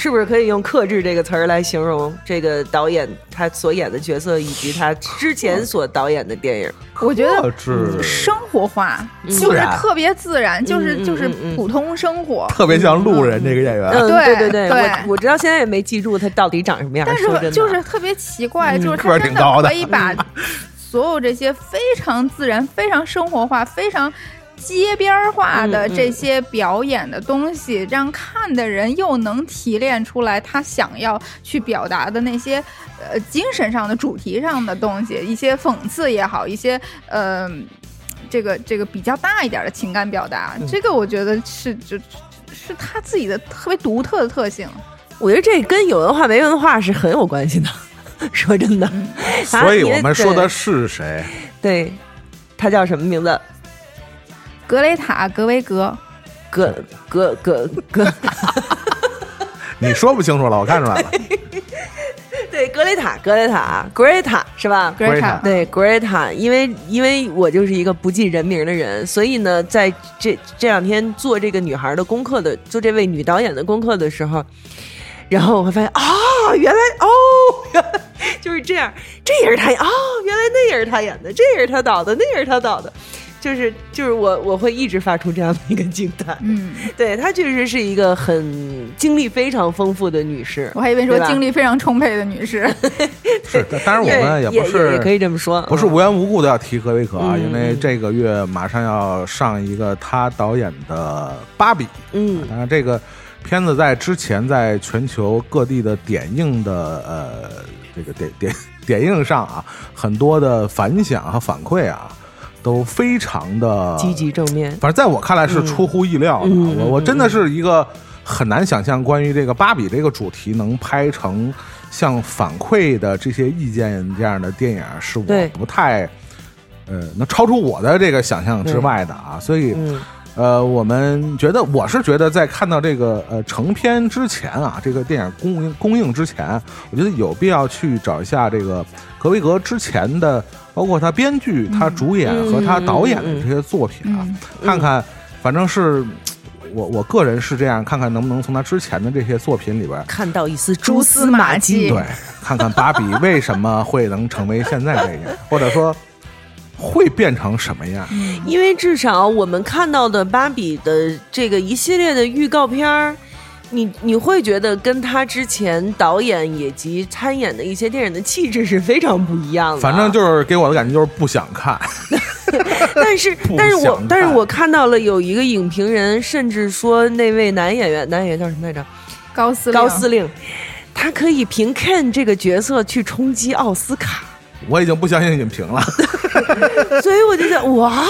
是不是可以用“克制”这个词儿来形容这个导演他所演的角色以及他之前所导演的电影？我觉得生活化，就是特别自然，就是嗯就是普通生活。特别像路人这个演员，嗯，对对对对我我直到现在也没记住他到底长什么样。但是就是特别奇怪，就是他真挺高的可以把 所有这些非常自然、非常生活化、非常街边儿化的嗯嗯这些表演的东西，让看的人又能提炼出来他想要去表达的那些呃精神上的、主题上的东西，一些讽刺也好，一些呃这个这个比较大一点的情感表达，嗯这个我觉得是就是他自己的特别独特的特性。我觉得这跟有文化没文化是很有关系的。说真的，啊所以我们说的是谁？对，他叫什么名字？格雷塔·格维格，格格格格，你说不清楚了，我看出来了。对，格雷塔，格雷塔，格雷塔是吧？格雷塔对，Greta，因为因为我就是一个不记人名的人，所以呢，在这这两天做这个女孩的功课的，做这位女导演的功课的时候，然后我会发现啊，原来哦，原来就是这样，这也是她啊、原来那也是她演的，这也是她导的，那也是她导的，就是就是我我会一直发出这样的一个惊叹。嗯，对她确实是一个很经历非常丰富的女士，我还以为说对吧精力非常充沛的女士。是，但当然我们也不是也可以这么说，不是嗯无缘无故的要提何为可啊，嗯因为这个月马上要上一个她导演的《芭比》。嗯当然，这个片子在之前在全球各地的点映的呃这个点点点映上啊，很多的反响和反馈啊，都非常的积极正面。反正在我看来是出乎意料的。我我真的是一个很难想象关于这个芭比这个主题能拍成像反馈的这些意见这样的电影，是我不太呃能超出我的这个想象之外的啊。所以嗯呃，我们觉得我是觉得在看到这个呃成片之前啊，这个电影公映公映之前，我觉得有必要去找一下这个格维格之前的，包括他编剧、他主演和他导演的这些作品啊，嗯看看，反正是我我个人是这样，看看能不能从他之前的这些作品里边。看到一丝蛛蛛丝马迹。对，看看芭比为什么会能成为现在这样，或者说会变成什么样？因为至少我们看到的芭比的这个一系列的预告片儿，你你会觉得跟他之前导演以及参演的一些电影的气质是非常不一样的。反正就是给我的感觉就是不想看。但是但是我但是我看到了有一个影评人，甚至说那位男演员，男演员叫什么来着？高司令高司令，他可以凭 Ken 这个角色去冲击奥斯卡。我已经不相信影评了。所以我就想，哇，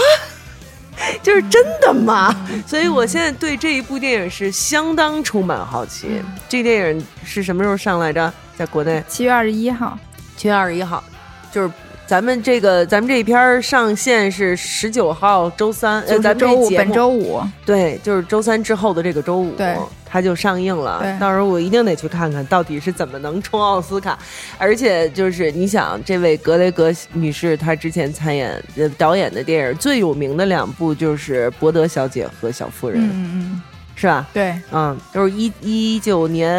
就是真的吗？所以我现在对这一部电影是相当充满好奇。这电影是什么时候上来着？在国内七月二十一号，七月二十一号，就是咱们这个咱们这一篇上线是十九号周三，呃，就咱们周五，本周五。对，就是周三之后的这个周五，对，它就上映了。到时候我一定得去看看，到底是怎么能冲奥斯卡。而且就是你想，这位格雷格女士，她之前参演呃导演的电影最有名的两部就是《伯德小姐》和《小妇人》，嗯嗯，是吧？对，嗯，都是一一九年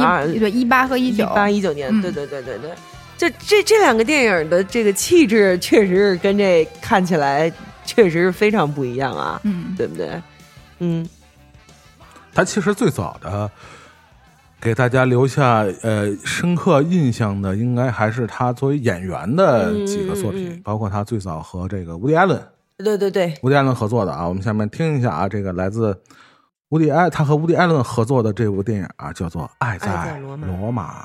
二一对一八和一九一九，八一九年，嗯对对对对对。这这这两个电影的这个气质，确实是跟这看起来确实是非常不一样啊，嗯，对不对？嗯。他其实最早的给大家留下呃深刻印象的，应该还是他作为演员的几个作品，嗯嗯嗯。包括他最早和这个乌迪·艾伦、对对对，乌迪·艾伦合作的啊。我们下面听一下啊，这个来自乌迪艾他和乌迪·艾伦合作的这部电影啊，叫做《爱在罗马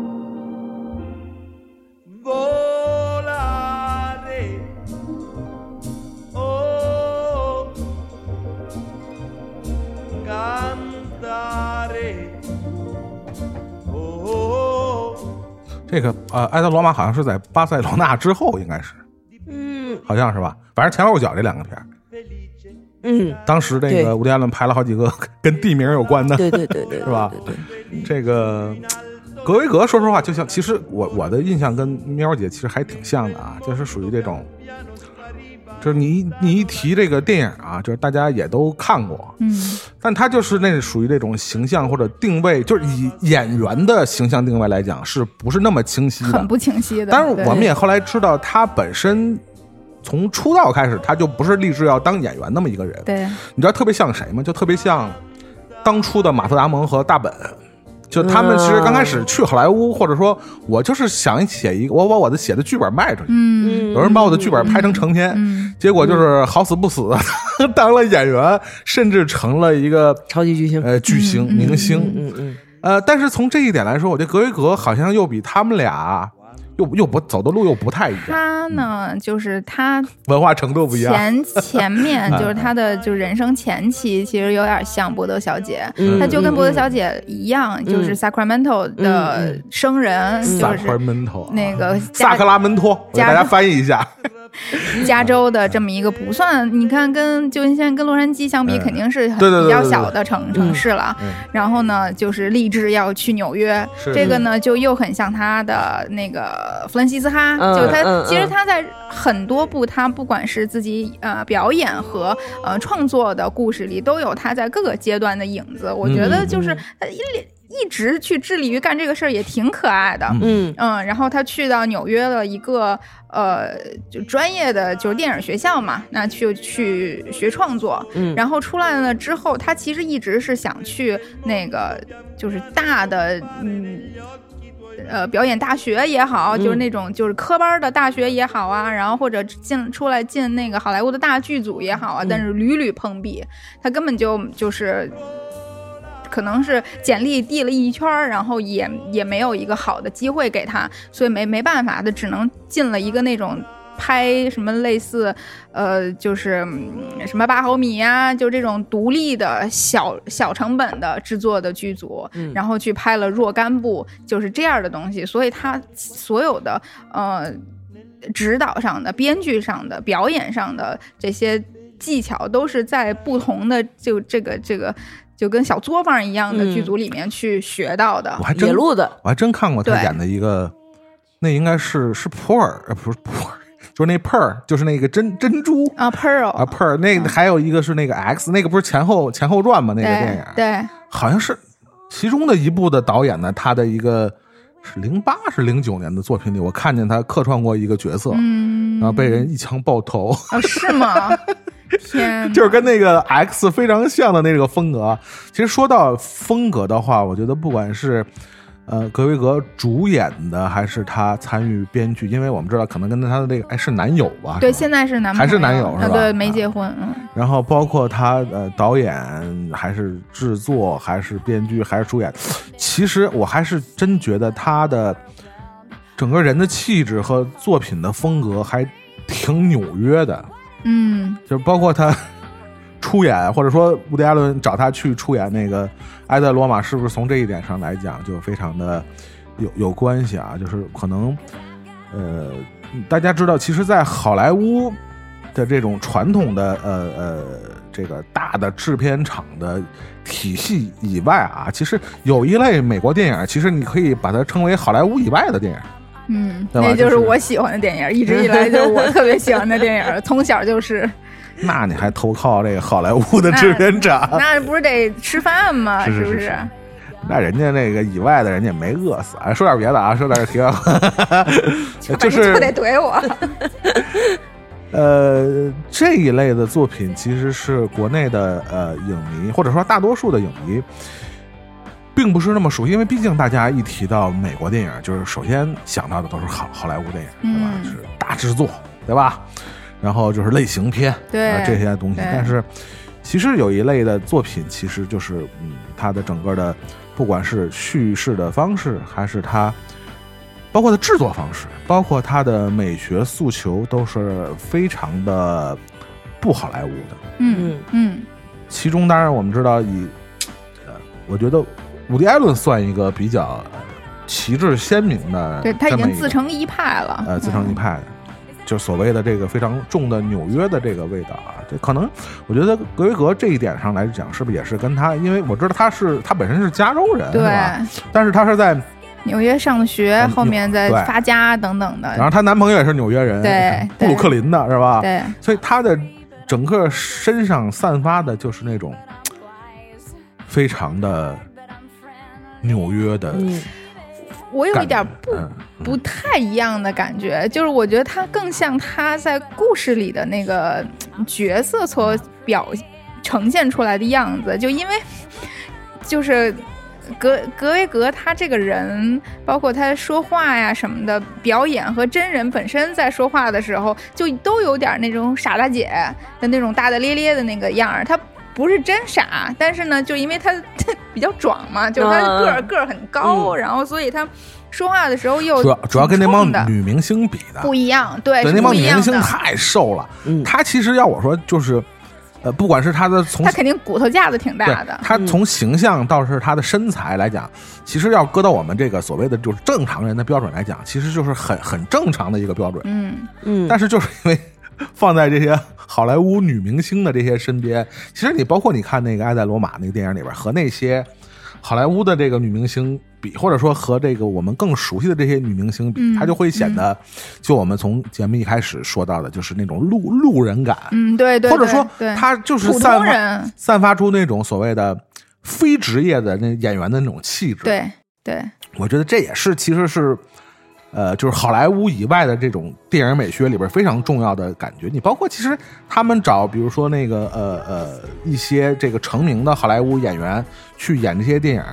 Volare. Oh, cantare. Oh. 这个呃，埃德罗马好像是在巴塞罗那之后，应该是，嗯好像是吧？反正前后脚这两个片儿，嗯，当时这个伍迪·艾伦拍了好几个跟地名有关的，对对对对，是吧对对对这个格维格，说实话，就像其实我我的印象跟喵姐其实还挺像的啊，就是属于这种，就是你你一提这个电影啊，就是大家也都看过，嗯但他就是那属于这种形象或者定位，就是以演员的形象定位来讲，是不是那么清晰的很？不清晰的。但是我们也后来知道，他本身从出道开始，他就不是立志要当演员那么一个人。对你知道特别像谁吗？就特别像当初的马特·达蒙和大本。就他们其实刚开始去好莱坞，或者说我就是想写一个，我把我的写的剧本卖出去，嗯。有人把我的剧本拍成成片，嗯。结果就是好死不死的 当了演员，甚至成了一个超级巨星，呃巨星、明星。嗯嗯，呃，但是从这一点来说，我觉得格雷格好像又比他们俩又又不走的路又不太一样，他呢，就是他文化程度不一样。前前面 就是他的就是人生前期，其实有点像波德小姐，嗯他就跟波德小姐一样，就是嗯 Sacramento 的生人，萨就是克门托，那个萨克拉门托，我给大家翻译一下。加州的这么一个不算，你看跟旧金山跟洛杉矶相比，嗯。肯定是很比较小的城城市了。嗯。然后呢，就是立志要去纽约，这个呢就又很像他的那个弗兰西斯哈，嗯就他、嗯其实嗯他在很多部他不管是自己呃表演和呃创作的故事里，都有他在各个阶段的影子。我觉得就是他一一直去致力于干这个事儿，也挺可爱的。嗯嗯，然后他去到纽约的一个呃，就专业的就是电影学校嘛，那就去学创作。嗯然后出来了之后，他其实一直是想去那个就是大的嗯。呃，表演大学也好，就是嗯那种就是科班的大学也好啊，然后或者进出来进那个好莱坞的大剧组也好啊，但是屡屡碰壁，他根本就就是可能是简历递了一圈儿，然后也也没有一个好的机会给他，所以没没办法的，只能进了一个那种。拍什么类似，呃，就是、嗯什么八毫米呀、就这种独立的小小成本的制作的剧组，嗯然后去拍了若干部，就是这样的东西。所以他所有的呃指导上的、编剧上的、表演上的这些技巧，都是在不同的就这个这个就跟小作坊一样的嗯剧组里面去学到的。我还真野路子，我还真看过他演的一个，那应该是是普洱，呃，不是普洱，就是那 pearl，就是那个珍珍珠啊，Pearl 啊 pearl，那个还有一个是那个 X，那个不是前后前后传吗？那个电影对对，好像是其中的一部的导演呢，他的一个是零八是零九年的作品里，我看见他客串过一个角色，嗯，然后被人一枪爆头。啊是吗？天，就是跟那个 X 非常像的那个风格。其实说到风格的话，我觉得不管是呃格维格主演的，还是他参与编剧，因为我们知道可能跟他的那个哎是男友吧，对，现在是男还是男友是吧？啊。对，没啊结婚，嗯，然后包括他呃导演还是制作还是编剧还是主演，其实我还是真觉得他的整个人的气质和作品的风格还挺纽约的。嗯就包括他 出演，或者说伍迪·艾伦找他去出演那个《爱在罗马》，是不是从这一点上来讲就非常的有有关系啊？就是可能呃，大家知道，其实，在好莱坞的这种传统的呃呃这个大的制片厂的体系以外啊，其实有一类美国电影，其实你可以把它称为好莱坞以外的电影。嗯，那就就是是我喜欢的电影，一直以来就是我特别喜欢的电影，从小就是。那你还投靠这个好莱坞的制片厂？那不是得吃饭吗？不是不是是那人家那个以外的人家没饿死啊！说点别的啊，说点题外话，就是就得怼我。呃，这一类的作品其实是国内的呃影迷，或者说大多数的影迷，并不是那么熟悉，因为毕竟大家一提到美国电影，就是首先想到的都是好好莱坞电影，对吧？嗯是大制作，对吧？然后就是类型片，对啊这些东西。但是其实有一类的作品，其实就是嗯，它的整个的不管是叙事的方式，还是它包括它制作方式，包括它的美学诉求，都是非常的不好莱坞的。嗯嗯其中当然我们知道以，呃，我觉得伍迪·艾伦算一个比较呃旗帜鲜明的，对他已经自成一派了。呃自成一嗯派的，就所谓的这个非常重的纽约的这个味道啊，这可能我觉得格维格这一点上来讲，是不是也是跟他，因为我知道他是他本身是加州人？对，但是他是在，纽约上学，嗯后面在发家等等的。然后她男朋友也是纽约人，对布鲁克林的是吧？对，所以她的整个身上散发的就是那种非常的纽约的嗯我有一点不嗯不太一样的感觉，就是我觉得他更像他在故事里的那个嗯角色所表呈现出来的样子，就因为就是。格格维格他这个人，包括他说话呀什么的，表演和真人本身在说话的时候，就都有点那种傻大姐的那种大大咧咧的那个样儿。他不是真傻，但是呢，就因为他他 比较壮嘛，就是他嗯个儿个儿很高，嗯。然后所以他说话的时候又主要主要跟那帮女明星比的，不一样，对，对那帮女明。星太瘦了。嗯。她其实要我说就是，呃，不管是她的从他肯定骨头架子挺大的，她从形象到是她的身材来讲，其实要搁到我们这个所谓的就是正常人的标准来讲，其实就是很很正常的一个标准。嗯，嗯，但是就是因为 放在这些好莱坞女明星的这些身边，其实你包括你看那个《爱在罗马》那个电影里边，和那些好莱坞的这个女明星比，或者说和这个我们更熟悉的这些女明星比，嗯她就会显得，就我们从节目一开始说到的，就是那种路路人感，嗯，对对，或者说她就是普散发散发出那种所谓的非职业的那演员的那种气质。，对对，我觉得这也是其实是。呃，就是好莱坞以外的这种电影美学里边非常重要的感觉。你包括其实他们找，比如说那个呃呃一些这个成名的好莱坞演员去演这些电影，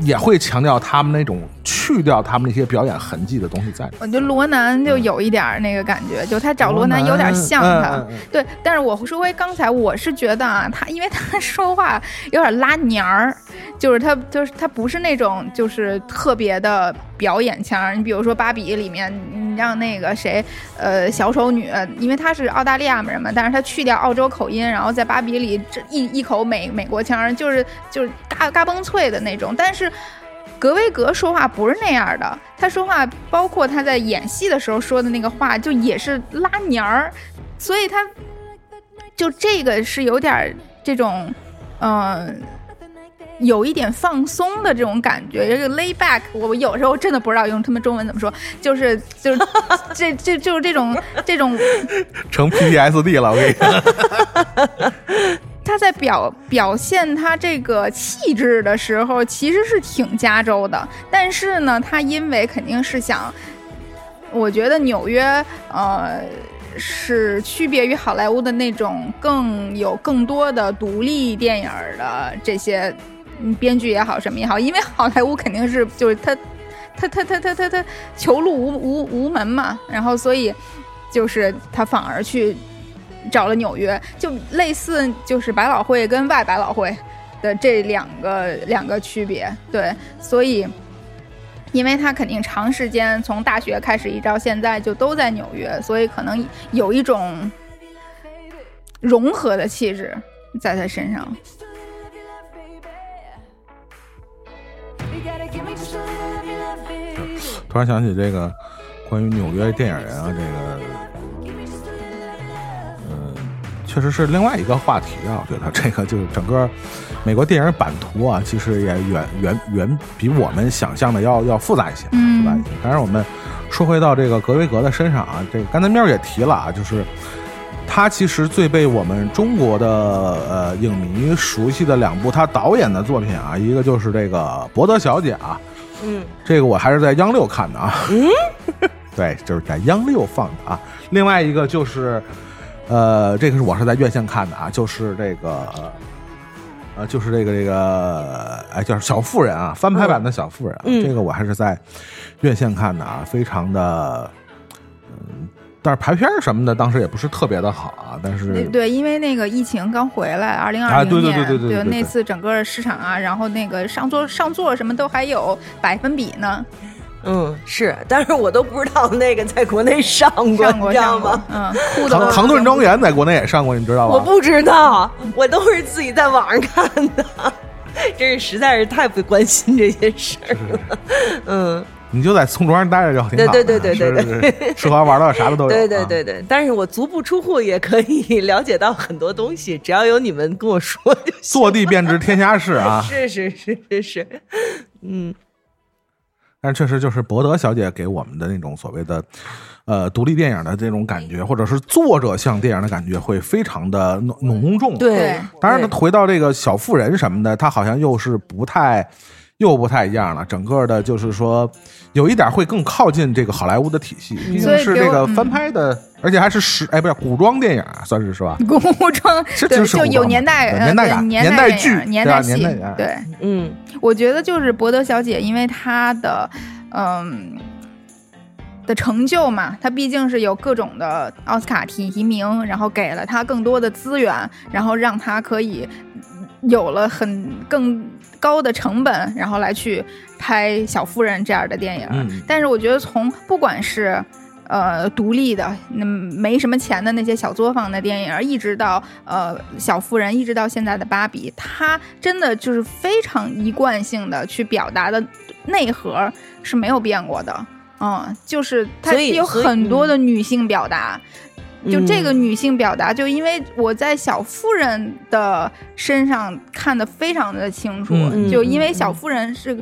也会强调他们那种去掉他们那些表演痕迹的东西在。我觉得罗南就有一点儿那个感觉，就他找罗南有点像他，对。但是我说回刚才，我是觉得啊，他因为他说话有点拉娘儿，就是他就是他不是那种就是特别的表演腔。你比如说《芭比》里面，你让那个谁，呃，小丑女，因为她是澳大利亚人嘛，但是她去掉澳洲口音，然后在《芭比》里这一一口美美国腔，就是就是嘎嘎嘣脆的那种，但是。格威格说话不是那样的，他说话包括他在演戏的时候说的那个话，就也是拉年儿，所以他就这个是有点这种，嗯、有一点放松的这种感觉，这个 lay back，我有时候真的不知道用他们中文怎么说，就是就是 这这就是这种这种成 PTSD 了，我跟你说。他在表表现他这个气质的时候，其实是挺加州的，但是呢，他因为肯定是想，我觉得纽约呃是区别于好莱坞的那种更有更多的独立电影的这些编剧也好，什么也好，因为好莱坞肯定是就是他他他他他他他求路无无无门嘛，然后所以就是他反而去。找了纽约，就类似就是百老汇跟外百老汇的这两个两个区别，对，所以因为他肯定长时间从大学开始一直到现在就都在纽约，所以可能有一种融合的气质在他身上。突然想起这个关于纽约电影人啊，这个，确实是另外一个话题啊。我觉得这个就是整个美国电影版图啊，其实也远远远比我们想象的要要复杂一些，嗯复杂一些。当然，我们说回到这个格维格的身上啊，这个刚才喵也提了啊，就是。他其实最被我们中国的呃影迷熟悉的两部他导演的作品啊，一个就是这个《博德小姐》啊，嗯，这个我还是在央六看的啊。嗯 对，就是在央六放的啊。另外一个就是，呃，这个是我是在院线看的啊，就是这个。呃，就是这个这个，哎，叫小妇人啊，翻拍版的小妇人、啊，嗯这个我还是在院线看的啊，非常的，嗯，但是排片儿什么的当时也不是特别的好啊，但是对，因为那个疫情刚回来，二零二零年对对年，对对对对对那次整个市场啊，然后那个上座上座什么都还有百分比呢，嗯，是，但是我都不知道那个在国内上过，上过你知道吗？，嗯，哭的唐唐顿庄园在国内也上过，你知道吗？我不知道，我都是自己在网上看的，真是实在是太不关心这些事儿了。嗯，你就在宋庄上待着就挺好的。对对对对对吃喝玩乐啥的都有。对对啊对对，但是我足不出户也可以 了解到很多东西，只要有你们跟我说就行。坐地便知天下事啊！是是是是是，嗯但确实就是博德小姐给我们的那种所谓的，呃，独立电影的这种感觉，或者是作者向电影的感觉，会非常的浓浓重。对对，当然，对回到这个小妇人什么的，她好像又是不太，又不太一样了。整个的，就是说，有一点会更靠近这个好莱坞的体系，毕竟是这个翻拍的，而且还是时，哎，不是古装电影啊，算是是吧？古装，这对，就有年代年代感年年代剧年代戏对，嗯我觉得就是博德小姐，因为她的嗯的成就嘛，她毕竟是有各种的奥斯卡提名，然后给了她更多的资源，然后让她可以有了很更高的成本，然后来去拍《小妇人》这样的电影。嗯但是我觉得从不管是呃独立的，那没什么钱的那些小作坊的电影，一直到呃小妇人，一直到现在的芭比，它真的就是非常一贯性的去表达的内核是没有变过的。嗯，就是它有很多的女性表达，就这个嗯女性表达，就因为我在小妇人的身上看得非常的清楚，嗯就因为嗯小妇人是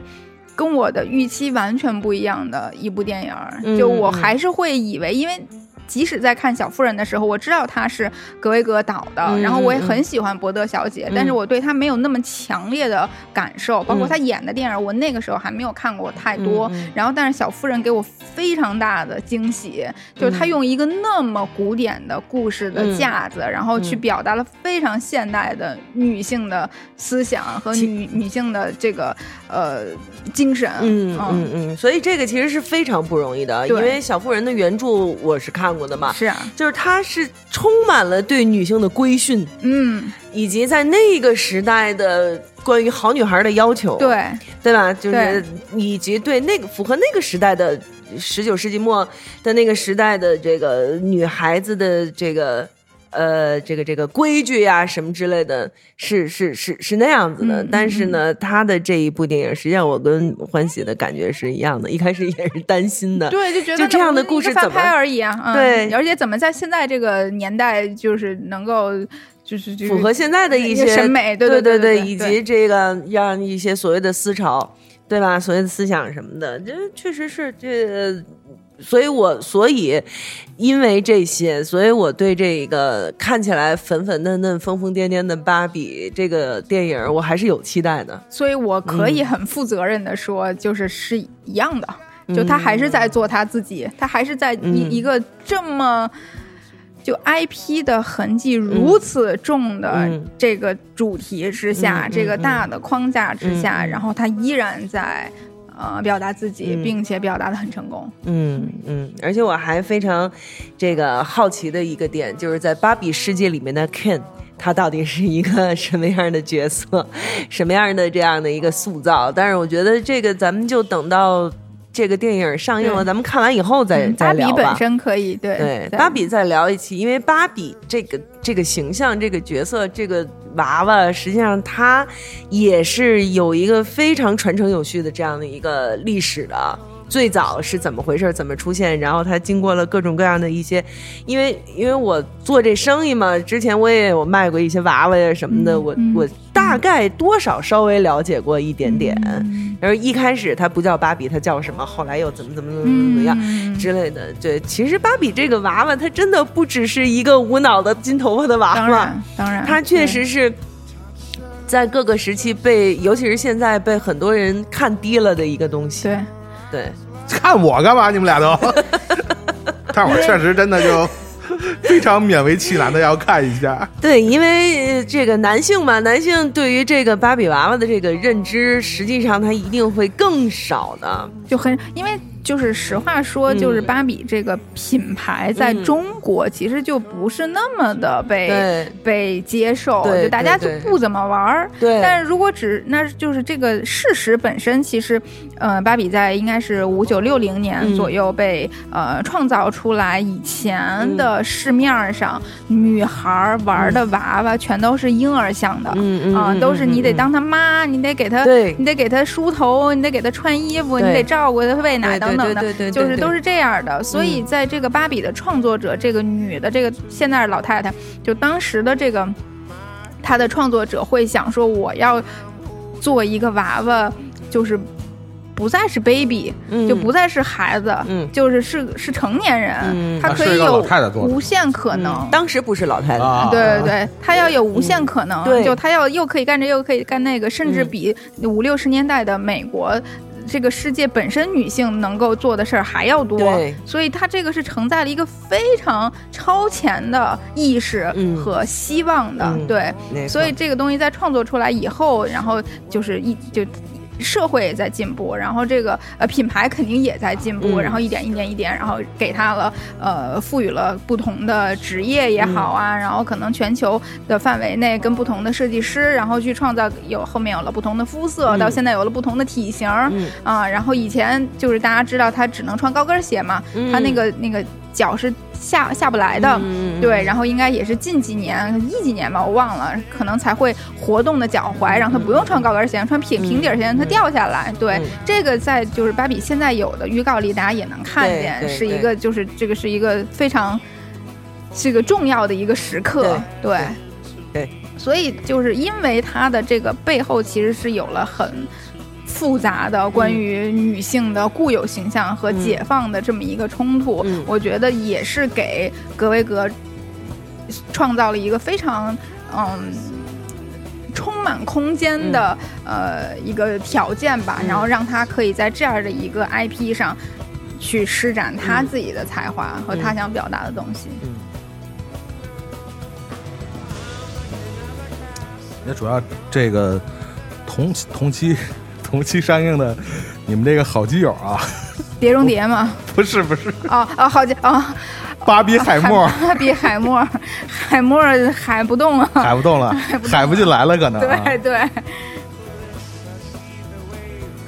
跟我的预期完全不一样的一部电影就我嗯还是会以为，因为。即使在看小妇人的时候，我知道她是格维格导的，嗯然后我也嗯很喜欢伯德小姐，嗯。但是我对她没有那么强烈的感受，包括嗯她演的电影，我那个时候还没有看过太多。然后，但是小妇人给我非常大的惊喜，就是她嗯用一个那么古典的故事的嗯架子，然后去嗯表达了非常现代的女性的思想和女女性的这个呃精神。嗯嗯。嗯，所以这个其实是非常不容易的，因为小妇人的原著我是看过的嘛，是啊，就是他是充满了对女性的规训，嗯，以及在那个时代的关于好女孩的要求，对，对吧？就是以及对那个符合那个时代的十九世纪末的那个时代的这个女孩子的这个。呃，这个这个规矩呀、什么之类的，是是是是那样子的。嗯但是呢，他的这一部电影，实际上我跟欢喜的感觉是一样的。一开始也是担心的，对，就觉得就这样的故事怎么拍而已啊？嗯对而且怎么在现在这个年代，就是能够就是就是符合现在的一些审美，对对对对，对，以及这个让一些所谓的思潮，对吧？所谓的思想什么的，这确实是这。所以我所以因为这些，所以我对这个看起来粉粉嫩嫩、疯疯癫癫的芭比这个电影，我还是有期待的。所以我可嗯以很负责任的说，就是是一样的，就他还是在做他自己，他还是在一、嗯一个这么。就 IP 的痕迹如此重的嗯这个主题之下，这个大的框架之下，嗯嗯然后他依然在呃表达自己，嗯并且表达的很成功。嗯嗯，而且我还非常这个好奇的一个点，就是在芭比世界里面的 Ken。他到底是一个 什么样的角色，什么样的这样的一个塑造？但是我觉得这个咱们就等到这个电影上映了，咱们看完以后再、再聊吧。本身可以对对，芭比再聊一期，因为芭比这个这个形象、这个角色、这个娃娃，实际上它也是有一个非常传承有序的这样的一个历史的。最早是怎么回事？怎么出现？然后它经过了各种各样的一些，因为因为我做这生意嘛，之前我也有卖过一些娃娃呀什么的，我嗯我大概多少稍微了解过一点点。嗯然后一开始它不叫芭比，它叫什么？后来又怎么怎么怎么怎么样？嗯之类的。对，其实芭比这个娃娃，它真的不只是一个无脑的金头发的娃娃当然，当然，它确实是在各个时期被，尤其是现在被很多人看低了的一个东西。对。对，看我干嘛？你们俩都 但我确实真的就非常勉为其难的要看一下。对，因为呃这个男性嘛，男性对于这个芭比娃娃的这个认知，实际上他一定会更少的。就很因为就是实话说，嗯就是芭比这个品牌在嗯。中国其实就不是那么的被对。被接受，对就大家就不怎么玩儿。对。但是如果只那就是这个事实本身，其实，呃，芭比在应该是五九六零年嗯。左右被、呃创造出来，以前的市面上、女孩儿玩的娃娃全都是婴儿像的，啊、都是你得嗯。当她妈，你得给她，你得给她梳头，你得给她穿衣服，你得照顾她喂奶对等等的，对对对对对就是都是这样的。所以在这个芭比的创作者，这个女的这个现在是老太太，就当时的这个她的创作者会想说，我要做一个娃娃，就是。不再是 baby，、嗯就不再是孩子，嗯就是是是成年人，嗯他可以有无限可能。嗯当时不是老太太，啊，对对对，他要有无限可能，嗯就他要又可以干这又可以干那个，甚至嗯比五六十年代的美国。这个世界本身女性能够做的事儿还要多对，所以它这个是承载了一个非常超前的意识嗯。和希望的，嗯对。所以这个东西在创作出来以后，然后就是一就。社会也在进步，然后这个呃品牌肯定也在进步，嗯。然后一点一点一点，然后给它了呃赋予了不同的职业也好啊，然后可能全球的范围内跟不同的设计师，然后去创造有后面有了不同的肤色，嗯。到现在有了不同的体型，嗯。啊，然后以前就是大家知道他只能穿高跟鞋嘛，嗯。它那个那个脚是下下不来的，嗯对，然后应该也是近几年一几年吧，我忘了，可能才会活动的脚踝，让他不用穿高跟鞋，穿平平底鞋，让它掉下来。对，嗯这个在就是芭比现在有的预告里，大家也能看见，是一个就是这个是一个非常是个重要的一个时刻，对对。所以就是因为它的这个背后其实是有了很。复杂的关于女性的固有形象和解放的这么一个冲突，嗯。我觉得也是给格维格创造了一个非常嗯充满空间的、呃一个条件吧，嗯。然后让他可以在这样的一个 IP 上去施展他自己的才华和他想表达的东西。也主要这个同同期同期上映的你们这个好基友啊，碟中谍嘛，不是不是，哦哦，好基哦，芭比海默芭比海默，海默海不动了，海不动了，海不进来了，可能、啊，对对，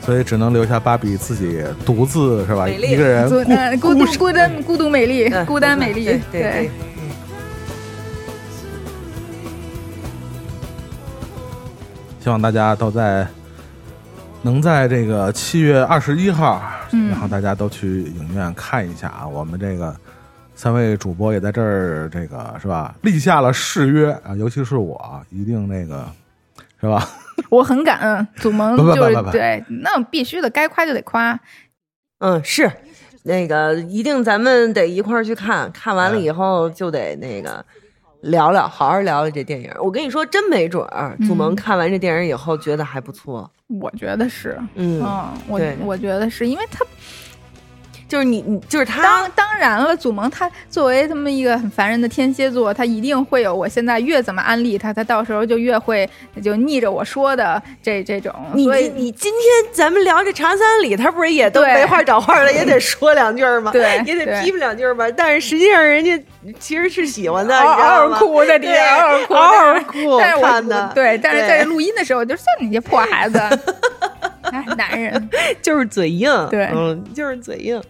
所以只能留下芭比自己独自是吧？一个人孤呃孤独孤单孤独美丽，嗯孤单美丽，对，希望大家都在能在这个七月二十一号，嗯然后大家都去影院看一下啊。我们这个三位主播也在这儿，这个是吧？立下了誓约啊，尤其是我，一定那个是吧？我很感恩祖萌不不，不就是不不对，那必须的，该夸就得夸。嗯，是那个一定咱们得一块儿去看，看完了以后就得那个聊聊，好好聊聊这电影。我跟你说，真没准儿祖萌看完这电影以后觉得还不错。我觉得是，嗯，嗯，我我觉得是因为他就是你你就是他当当然了，祖萌他作为这么一个很烦人的天蝎座，他一定会有我现在越怎么安利他，他到时候就越会就逆着我说的这这种，你你你今天咱们聊这《长三里》，他不是也都对没话找话了，也得说两句儿吗？对 也得批评两句儿吧。但是实际上人家其实是喜欢的，嗷嗷吗？哭在底对下，嗷嗷哭，嗷嗷哭，但是我看的对，但是对在录音的时候，我就像你这破孩子，哎，男人，就是嘴硬，对嗯，就是嘴硬。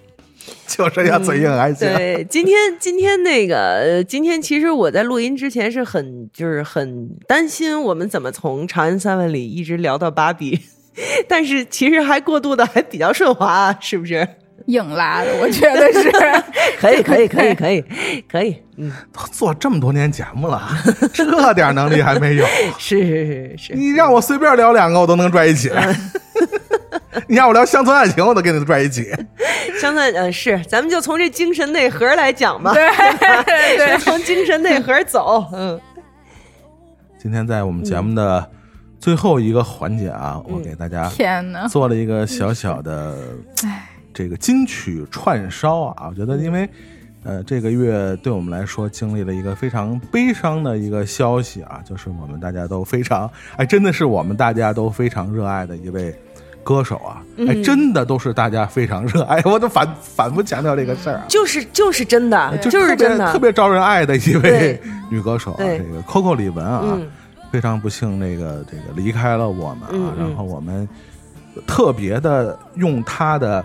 就这样嘴硬还行。对，今天今天那个，呃今天其实我在录音之前是很就是很担心我们怎么从《长安三万里》一直聊到芭比，但是其实还过渡的还比较顺滑，是不是？硬拉的，我觉得是。可以，可以，可以，可以，可以，嗯，做这么多年节目了，这点能力还没有？是是是是，你让我随便聊两个，我都能拽一起。你让我聊乡村爱情，我都跟你拽一起。相算呃是，咱们就从这精神内核来讲吧，对 对从精神内核走，嗯今天在我们节目的最后一个环节啊，我给大家天哪！做了一个小小的，这个金曲串烧啊。我觉得，因为呃，这个月对我们来说经历了一个非常悲伤的一个消息啊，就是我们大家都非常，哎，真的是我们大家都非常热爱的一位歌手啊，哎，真的都是大家非常热爱，我都反反复强调这个事儿啊，就是就是真的，就是真的，特别招人爱的一位女歌手啊，这个 Coco 李玟啊，嗯。非常不幸，那个这个离开了我们啊，然后我们特别的用她的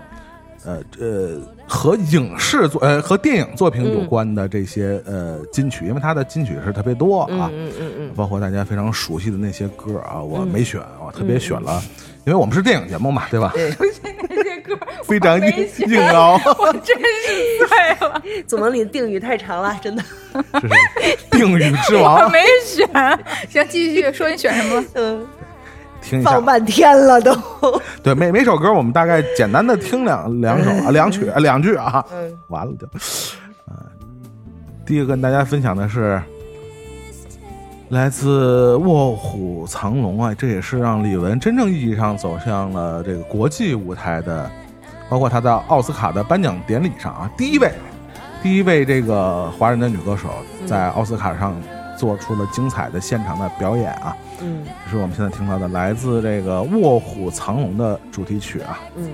呃呃和影视作呃和电影作品有关的这些、呃金曲，因为她的金曲是特别多嗯啊，嗯嗯嗯，包括大家非常熟悉的那些歌啊，我没选，我特别选了。因为我们是电影节目嘛，对吧？对，这些歌非常硬硬凹，我真是醉了，总能里定语太长了，真的。这是定语之王我王。没选。行，继续说你选什么？嗯，听一下放，半天了都。对每每首歌我们大概简单的听两两首啊，两曲啊两句啊，嗯，完了就，啊，第一个跟大家分享的是来自《卧虎藏龙》啊，这也是让李玟真正意义上走向了这个国际舞台的，包括她在奥斯卡的颁奖典礼上啊，第一位，第一位这个华人的女歌手在奥斯卡上做出了精彩的现场的表演啊，嗯这是我们现在听到的来自这个《卧虎藏龙》的主题曲啊。嗯，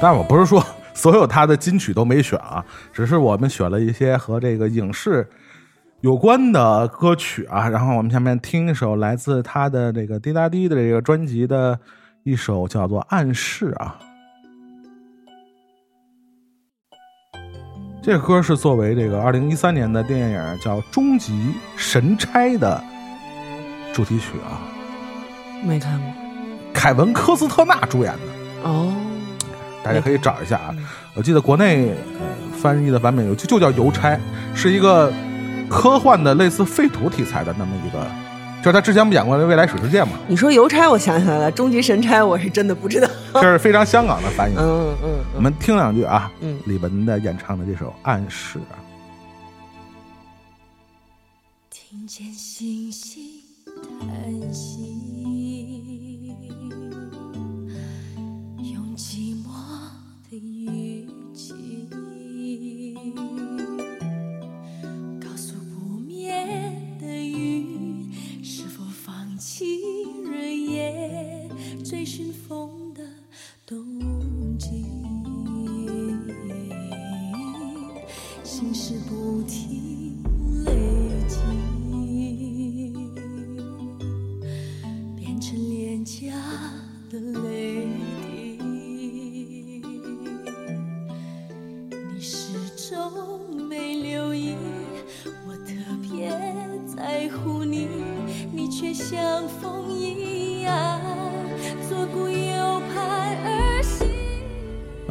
但我不是说 所有他的金曲都没选啊，只是我们选了一些和这个影视有关的歌曲啊。然后我们下面听一首来自他的这个滴答滴的这个专辑的一首叫做《暗示》啊。这歌是作为这个二零一三年的电影叫《终极神差》的主题曲啊，没看过。凯文科斯特纳主演的。哦，大家可以找一下啊。我记得国内呃翻译的版本有就就叫邮差，是一个科幻的类似废土题材的那么一个，就是他之前不演过《未来水世界》嘛，你说邮差，我想起来了，终极神差我是真的不知道。这是非常香港的翻译。嗯嗯我们听两句啊，嗯李玟的演唱的这首《暗示》啊。听见星星叹息，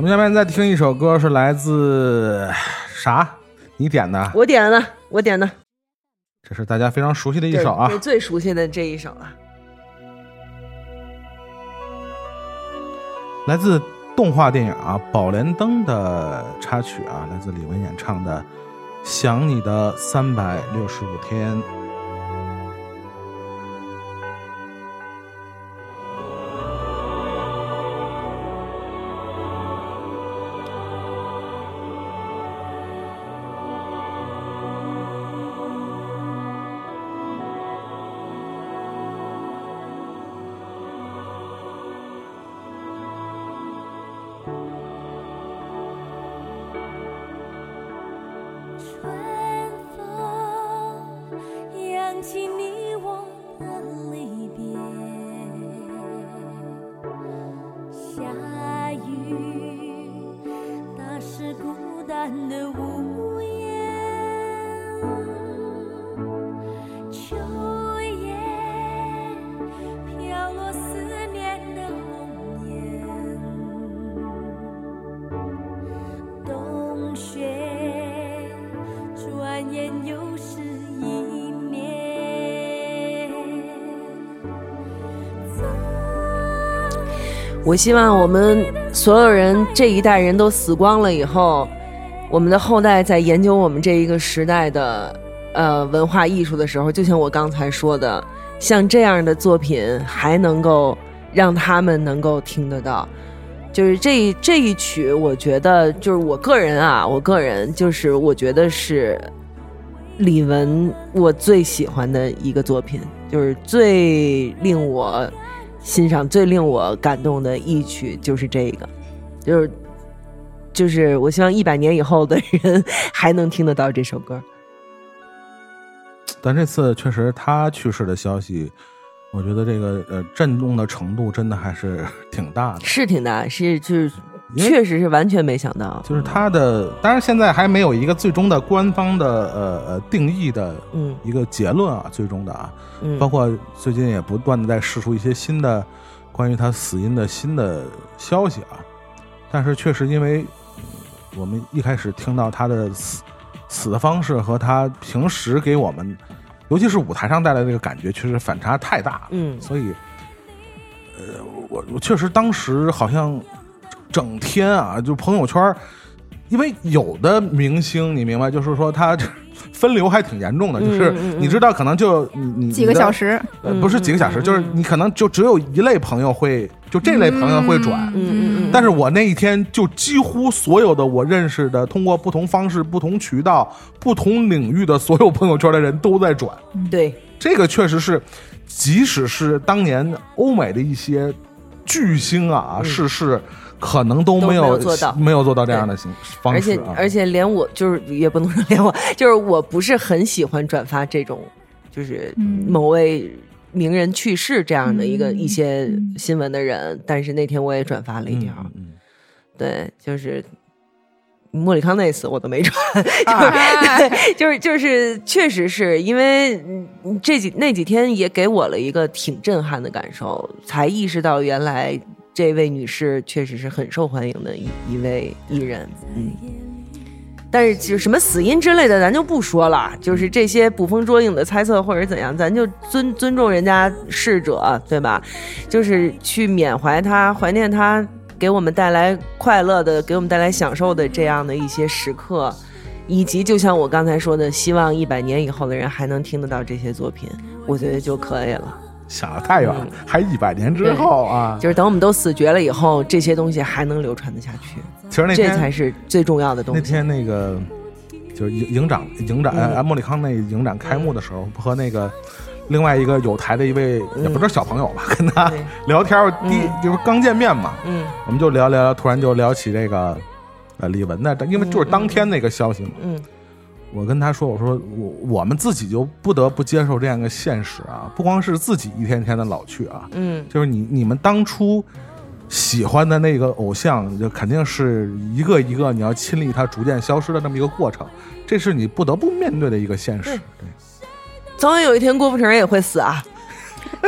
们下面再听一首歌，是来自啥？你点的？我点的，我点的这是大家非常熟悉的一首啊对，最熟悉的这一首了。来自动画电影啊《宝莲灯》的插曲啊，来自李玟演唱的《想你的三百六十五天》。我希望我们所有人这一代人都死光了以后，我们的后代在研究我们这一个时代的呃文化艺术的时候，就像我刚才说的，像这样的作品还能够让他们能够听得到。就是这这一曲，我觉得就是我个人啊，我个人就是我觉得是李玟我最喜欢的一个作品，就是最令我欣赏、最令我感动的一曲就是这个，就是就是我希望一百年以后的人还能听得到这首歌。但这次确实他去世的消息，我觉得这个呃震动的程度真的还是挺大的。是挺大，是就是确实是完全没想到，就是他的，当然现在还没有一个最终的官方的呃呃定义的嗯。一个结论啊，最终的啊，嗯，包括最近也不断的在释出一些新的关于他死因的新的消息啊，但是确实因为嗯我们一开始听到他的死死的方式和他平时给我们，尤其是舞台上带来的这个感觉，确实反差太大了，嗯。所以，呃，我我确实当时好像整天啊，就朋友圈，因为有的明星你明白，就是说他分流还挺严重的，就是你知道可能就你你几个小，时，呃，不是几个小时，就是你可能就只有一类朋友会，就这类朋友会转。嗯嗯嗯，但是我那一天就几乎所有的我认识的，通过不同方式、不同渠道、不同领域的所有朋友圈的人都在转。对，这个确实是，即使是当年欧美的一些巨星啊逝世，可能都没嗯都没有有做到。没有做到这样的形方而且式啊。而且连我就是也不能说连我，就是我不是很喜欢转发这种就是嗯。某位名人去世这样的一个、嗯一些新闻的人，但是那天我也转发了一条，对，就是。莫里康内死我都没转，哎就是就是，确实是因为嗯这几那几天也给我了一个挺震撼的感受，才意识到原来这位女士确实是很受欢迎的一一位艺人，嗯。但是就什么死因之类的，咱就不说了。就是这些捕风捉影的猜测或者怎样，咱就尊尊重人家逝者，对吧？就是去缅怀他，怀念他给我们带来快乐的、给我们带来享受的这样的一些时刻，以及就像我刚才说的，希望一百年以后的人还能听得到这些作品，我觉得就可以了。想的太远了，嗯。还一百年之后啊。就是等我们都死绝了以后，这些东西还能流传得下去，其实那天这才是最重要的东西。那。天那个就是营营长营长莫里康那营长开幕的时候，和那个另外一个有台的一位也不是小朋友吧，跟他聊天儿，第嗯。就是刚见面嘛，嗯。我们就聊聊聊，突然就聊起这个呃李玟。的，因为就是当天那个消息嘛。嗯我跟他说：“我说我我们自己就不得不接受这样一个现实啊，不光是自己一天天的老去啊，嗯，就是你你们当初喜欢的那个偶像，就肯定是一个一个你要亲历他逐渐消失的这么一个过程，这是你不得不面对的一个现实。对，总有一天郭富城也会死啊！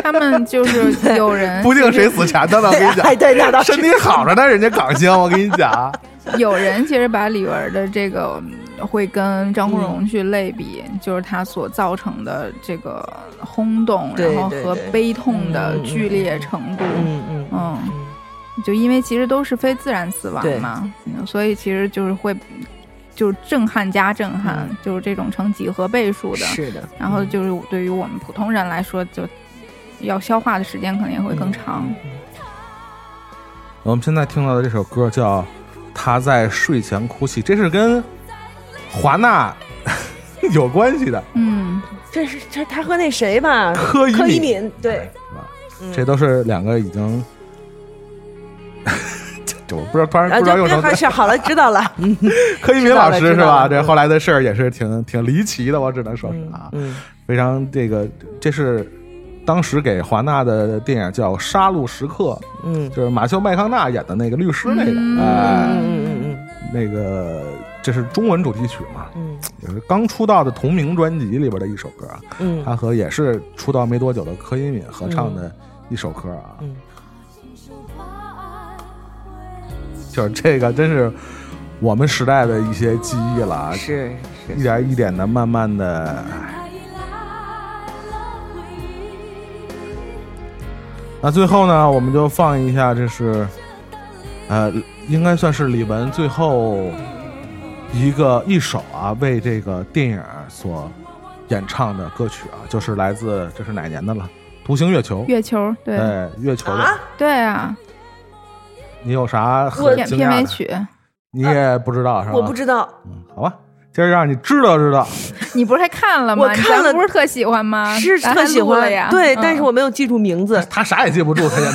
他们就是 有人不定谁死前的呢，我跟你讲，哎，对，那倒是身体好着呢，人家港星，我跟你讲，有人其实把李玟的这个嗯会跟张国荣去类比，就是他所造成的这个轰动，然后和悲痛的剧烈程度。嗯嗯嗯，就因为其实都是非自然死亡嘛，嗯所以其实就是会，就是震撼加震撼，嗯。就是这种成几何倍数的。是的，然后就是对于我们普通人来说，就要消化的时间可能也会更长。我们现在听到的这首歌叫《他在睡前哭泣》，这是跟华纳 有关系的，嗯，这是这他和那谁吧，柯以柯以敏敏，对，是吧？嗯这都是两个已经，这这我不知道，突然啊，不知道用成就是好了，知道了，嗯 柯以敏老师是吧？知道了。知道了这后来的事儿也是挺挺离奇的，我只能说是啊，嗯非常这个，这是当时给华纳的电影叫《杀戮时刻》，嗯。就是马修麦康纳演的那个律师那个，嗯。哎，嗯嗯。那个这是中文主题曲嘛，嗯。也是刚出道的同名专辑里边的一首歌啊，嗯。他和也是出道没多久的柯以敏合唱的一首歌啊，嗯。就是这个真是我们时代的一些记忆了啊嗯，，是。一，点一点的慢慢的，哎那最后呢，我们就放一下，这是呃，应该算是李玟最后一个一首啊，为这个电影所演唱的歌曲啊，就是来自这是哪年的了？《独行月球》。月球，对对，月球的。啊对啊，你有啥我很片惊讶的？片尾曲，你也不知道是吧？我不知道，嗯，好吧，今儿让你知道知道。你不是还看了吗？我看了不是特喜欢吗？是特喜欢了呀。对，嗯但是我没有记住名字。他啥也记不住，他现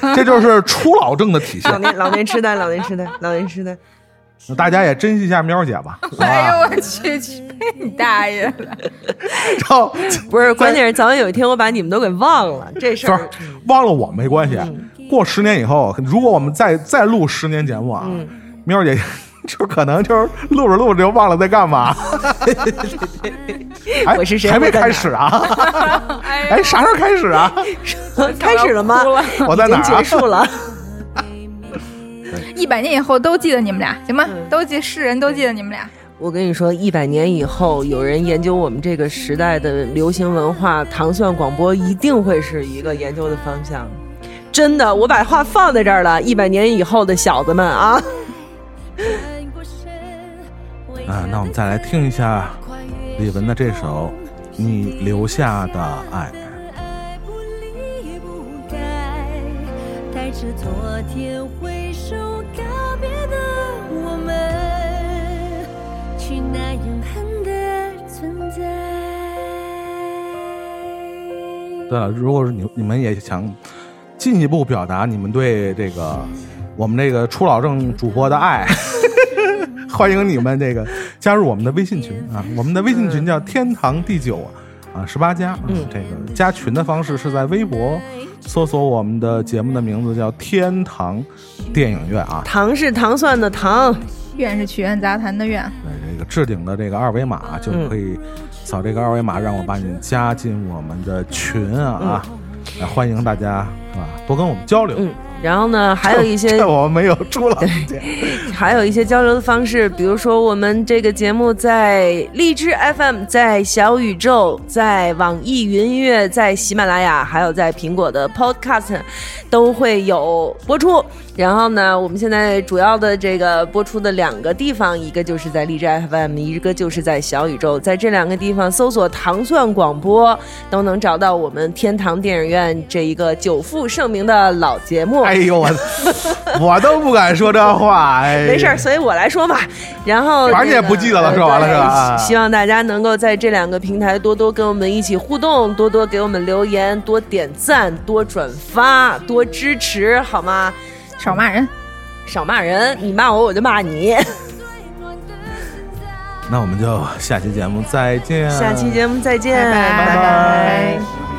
在，这就是初老症的体老现。年老年痴呆，老年痴呆，老年痴呆。那大家也珍惜一下喵姐吧，哎呦我去，去你大爷的！然后不是，关键是早晚有一天我把你们都给忘了这事不是儿。忘了我没关系，嗯过十年以后，如果我们再再录十年节目啊，嗯喵姐 就可能就是录着录着就忘了在干嘛。哎我是谁还没开始啊？哎，啥时候开始啊？开始了吗？我在哪儿啊结束了。一百年以后都记得你们俩，行吗？嗯都记世人都记得你们俩。我跟你说，一百年以后，有人研究我们这个时代的流行文化，糖蒜广播一定会是一个研究的方向。真的，我把话放在这儿了。一百年以后的小子们啊，啊，那我们再来听一下李玟的这首《你留下的爱》。不离不开，带着昨天对了，如果是你你们也想进一步表达你们对这个我们这个初老症主播的爱，欢迎你们这个加入我们的微信群啊！我们的微信群叫天堂第九啊，十八加。嗯，这个加群的方式是在微博搜索我们的节目的名字叫天堂电影院啊。糖是糖蒜的糖，愿是曲苑杂谈的院。对，这个置顶的这个二维码就可以扫这个二维码，让我把你加进我们的群啊啊！呃欢迎大家是吧？多跟我们交流。嗯，然后呢，还有一些 这我们没有出了。还有一些交流的方式，比如说我们这个节目在荔枝 FM、在小宇宙、在网易云音乐、在喜马拉雅，还有在苹果的 Podcast 都会有播出。然后呢，我们现在主要的这个播出的两个地方，一个就是在荔枝 FM，一个就是在小宇宙，在这两个地方搜索“糖蒜广播”，都能找到我们天堂电影院这一个久负盛名的老节目。哎呦我，我都不敢说这话。哎，没事儿，所以我来说嘛。然后反正你也不记得了说完了是吧希望大家能够在这两个平台多多跟我们一起互动，多多给我们留言，多点赞，多转发，多支持，好吗？少骂人。少骂人，你骂我我就骂你。那我们就下期节目再见。下期节目再见，拜拜拜拜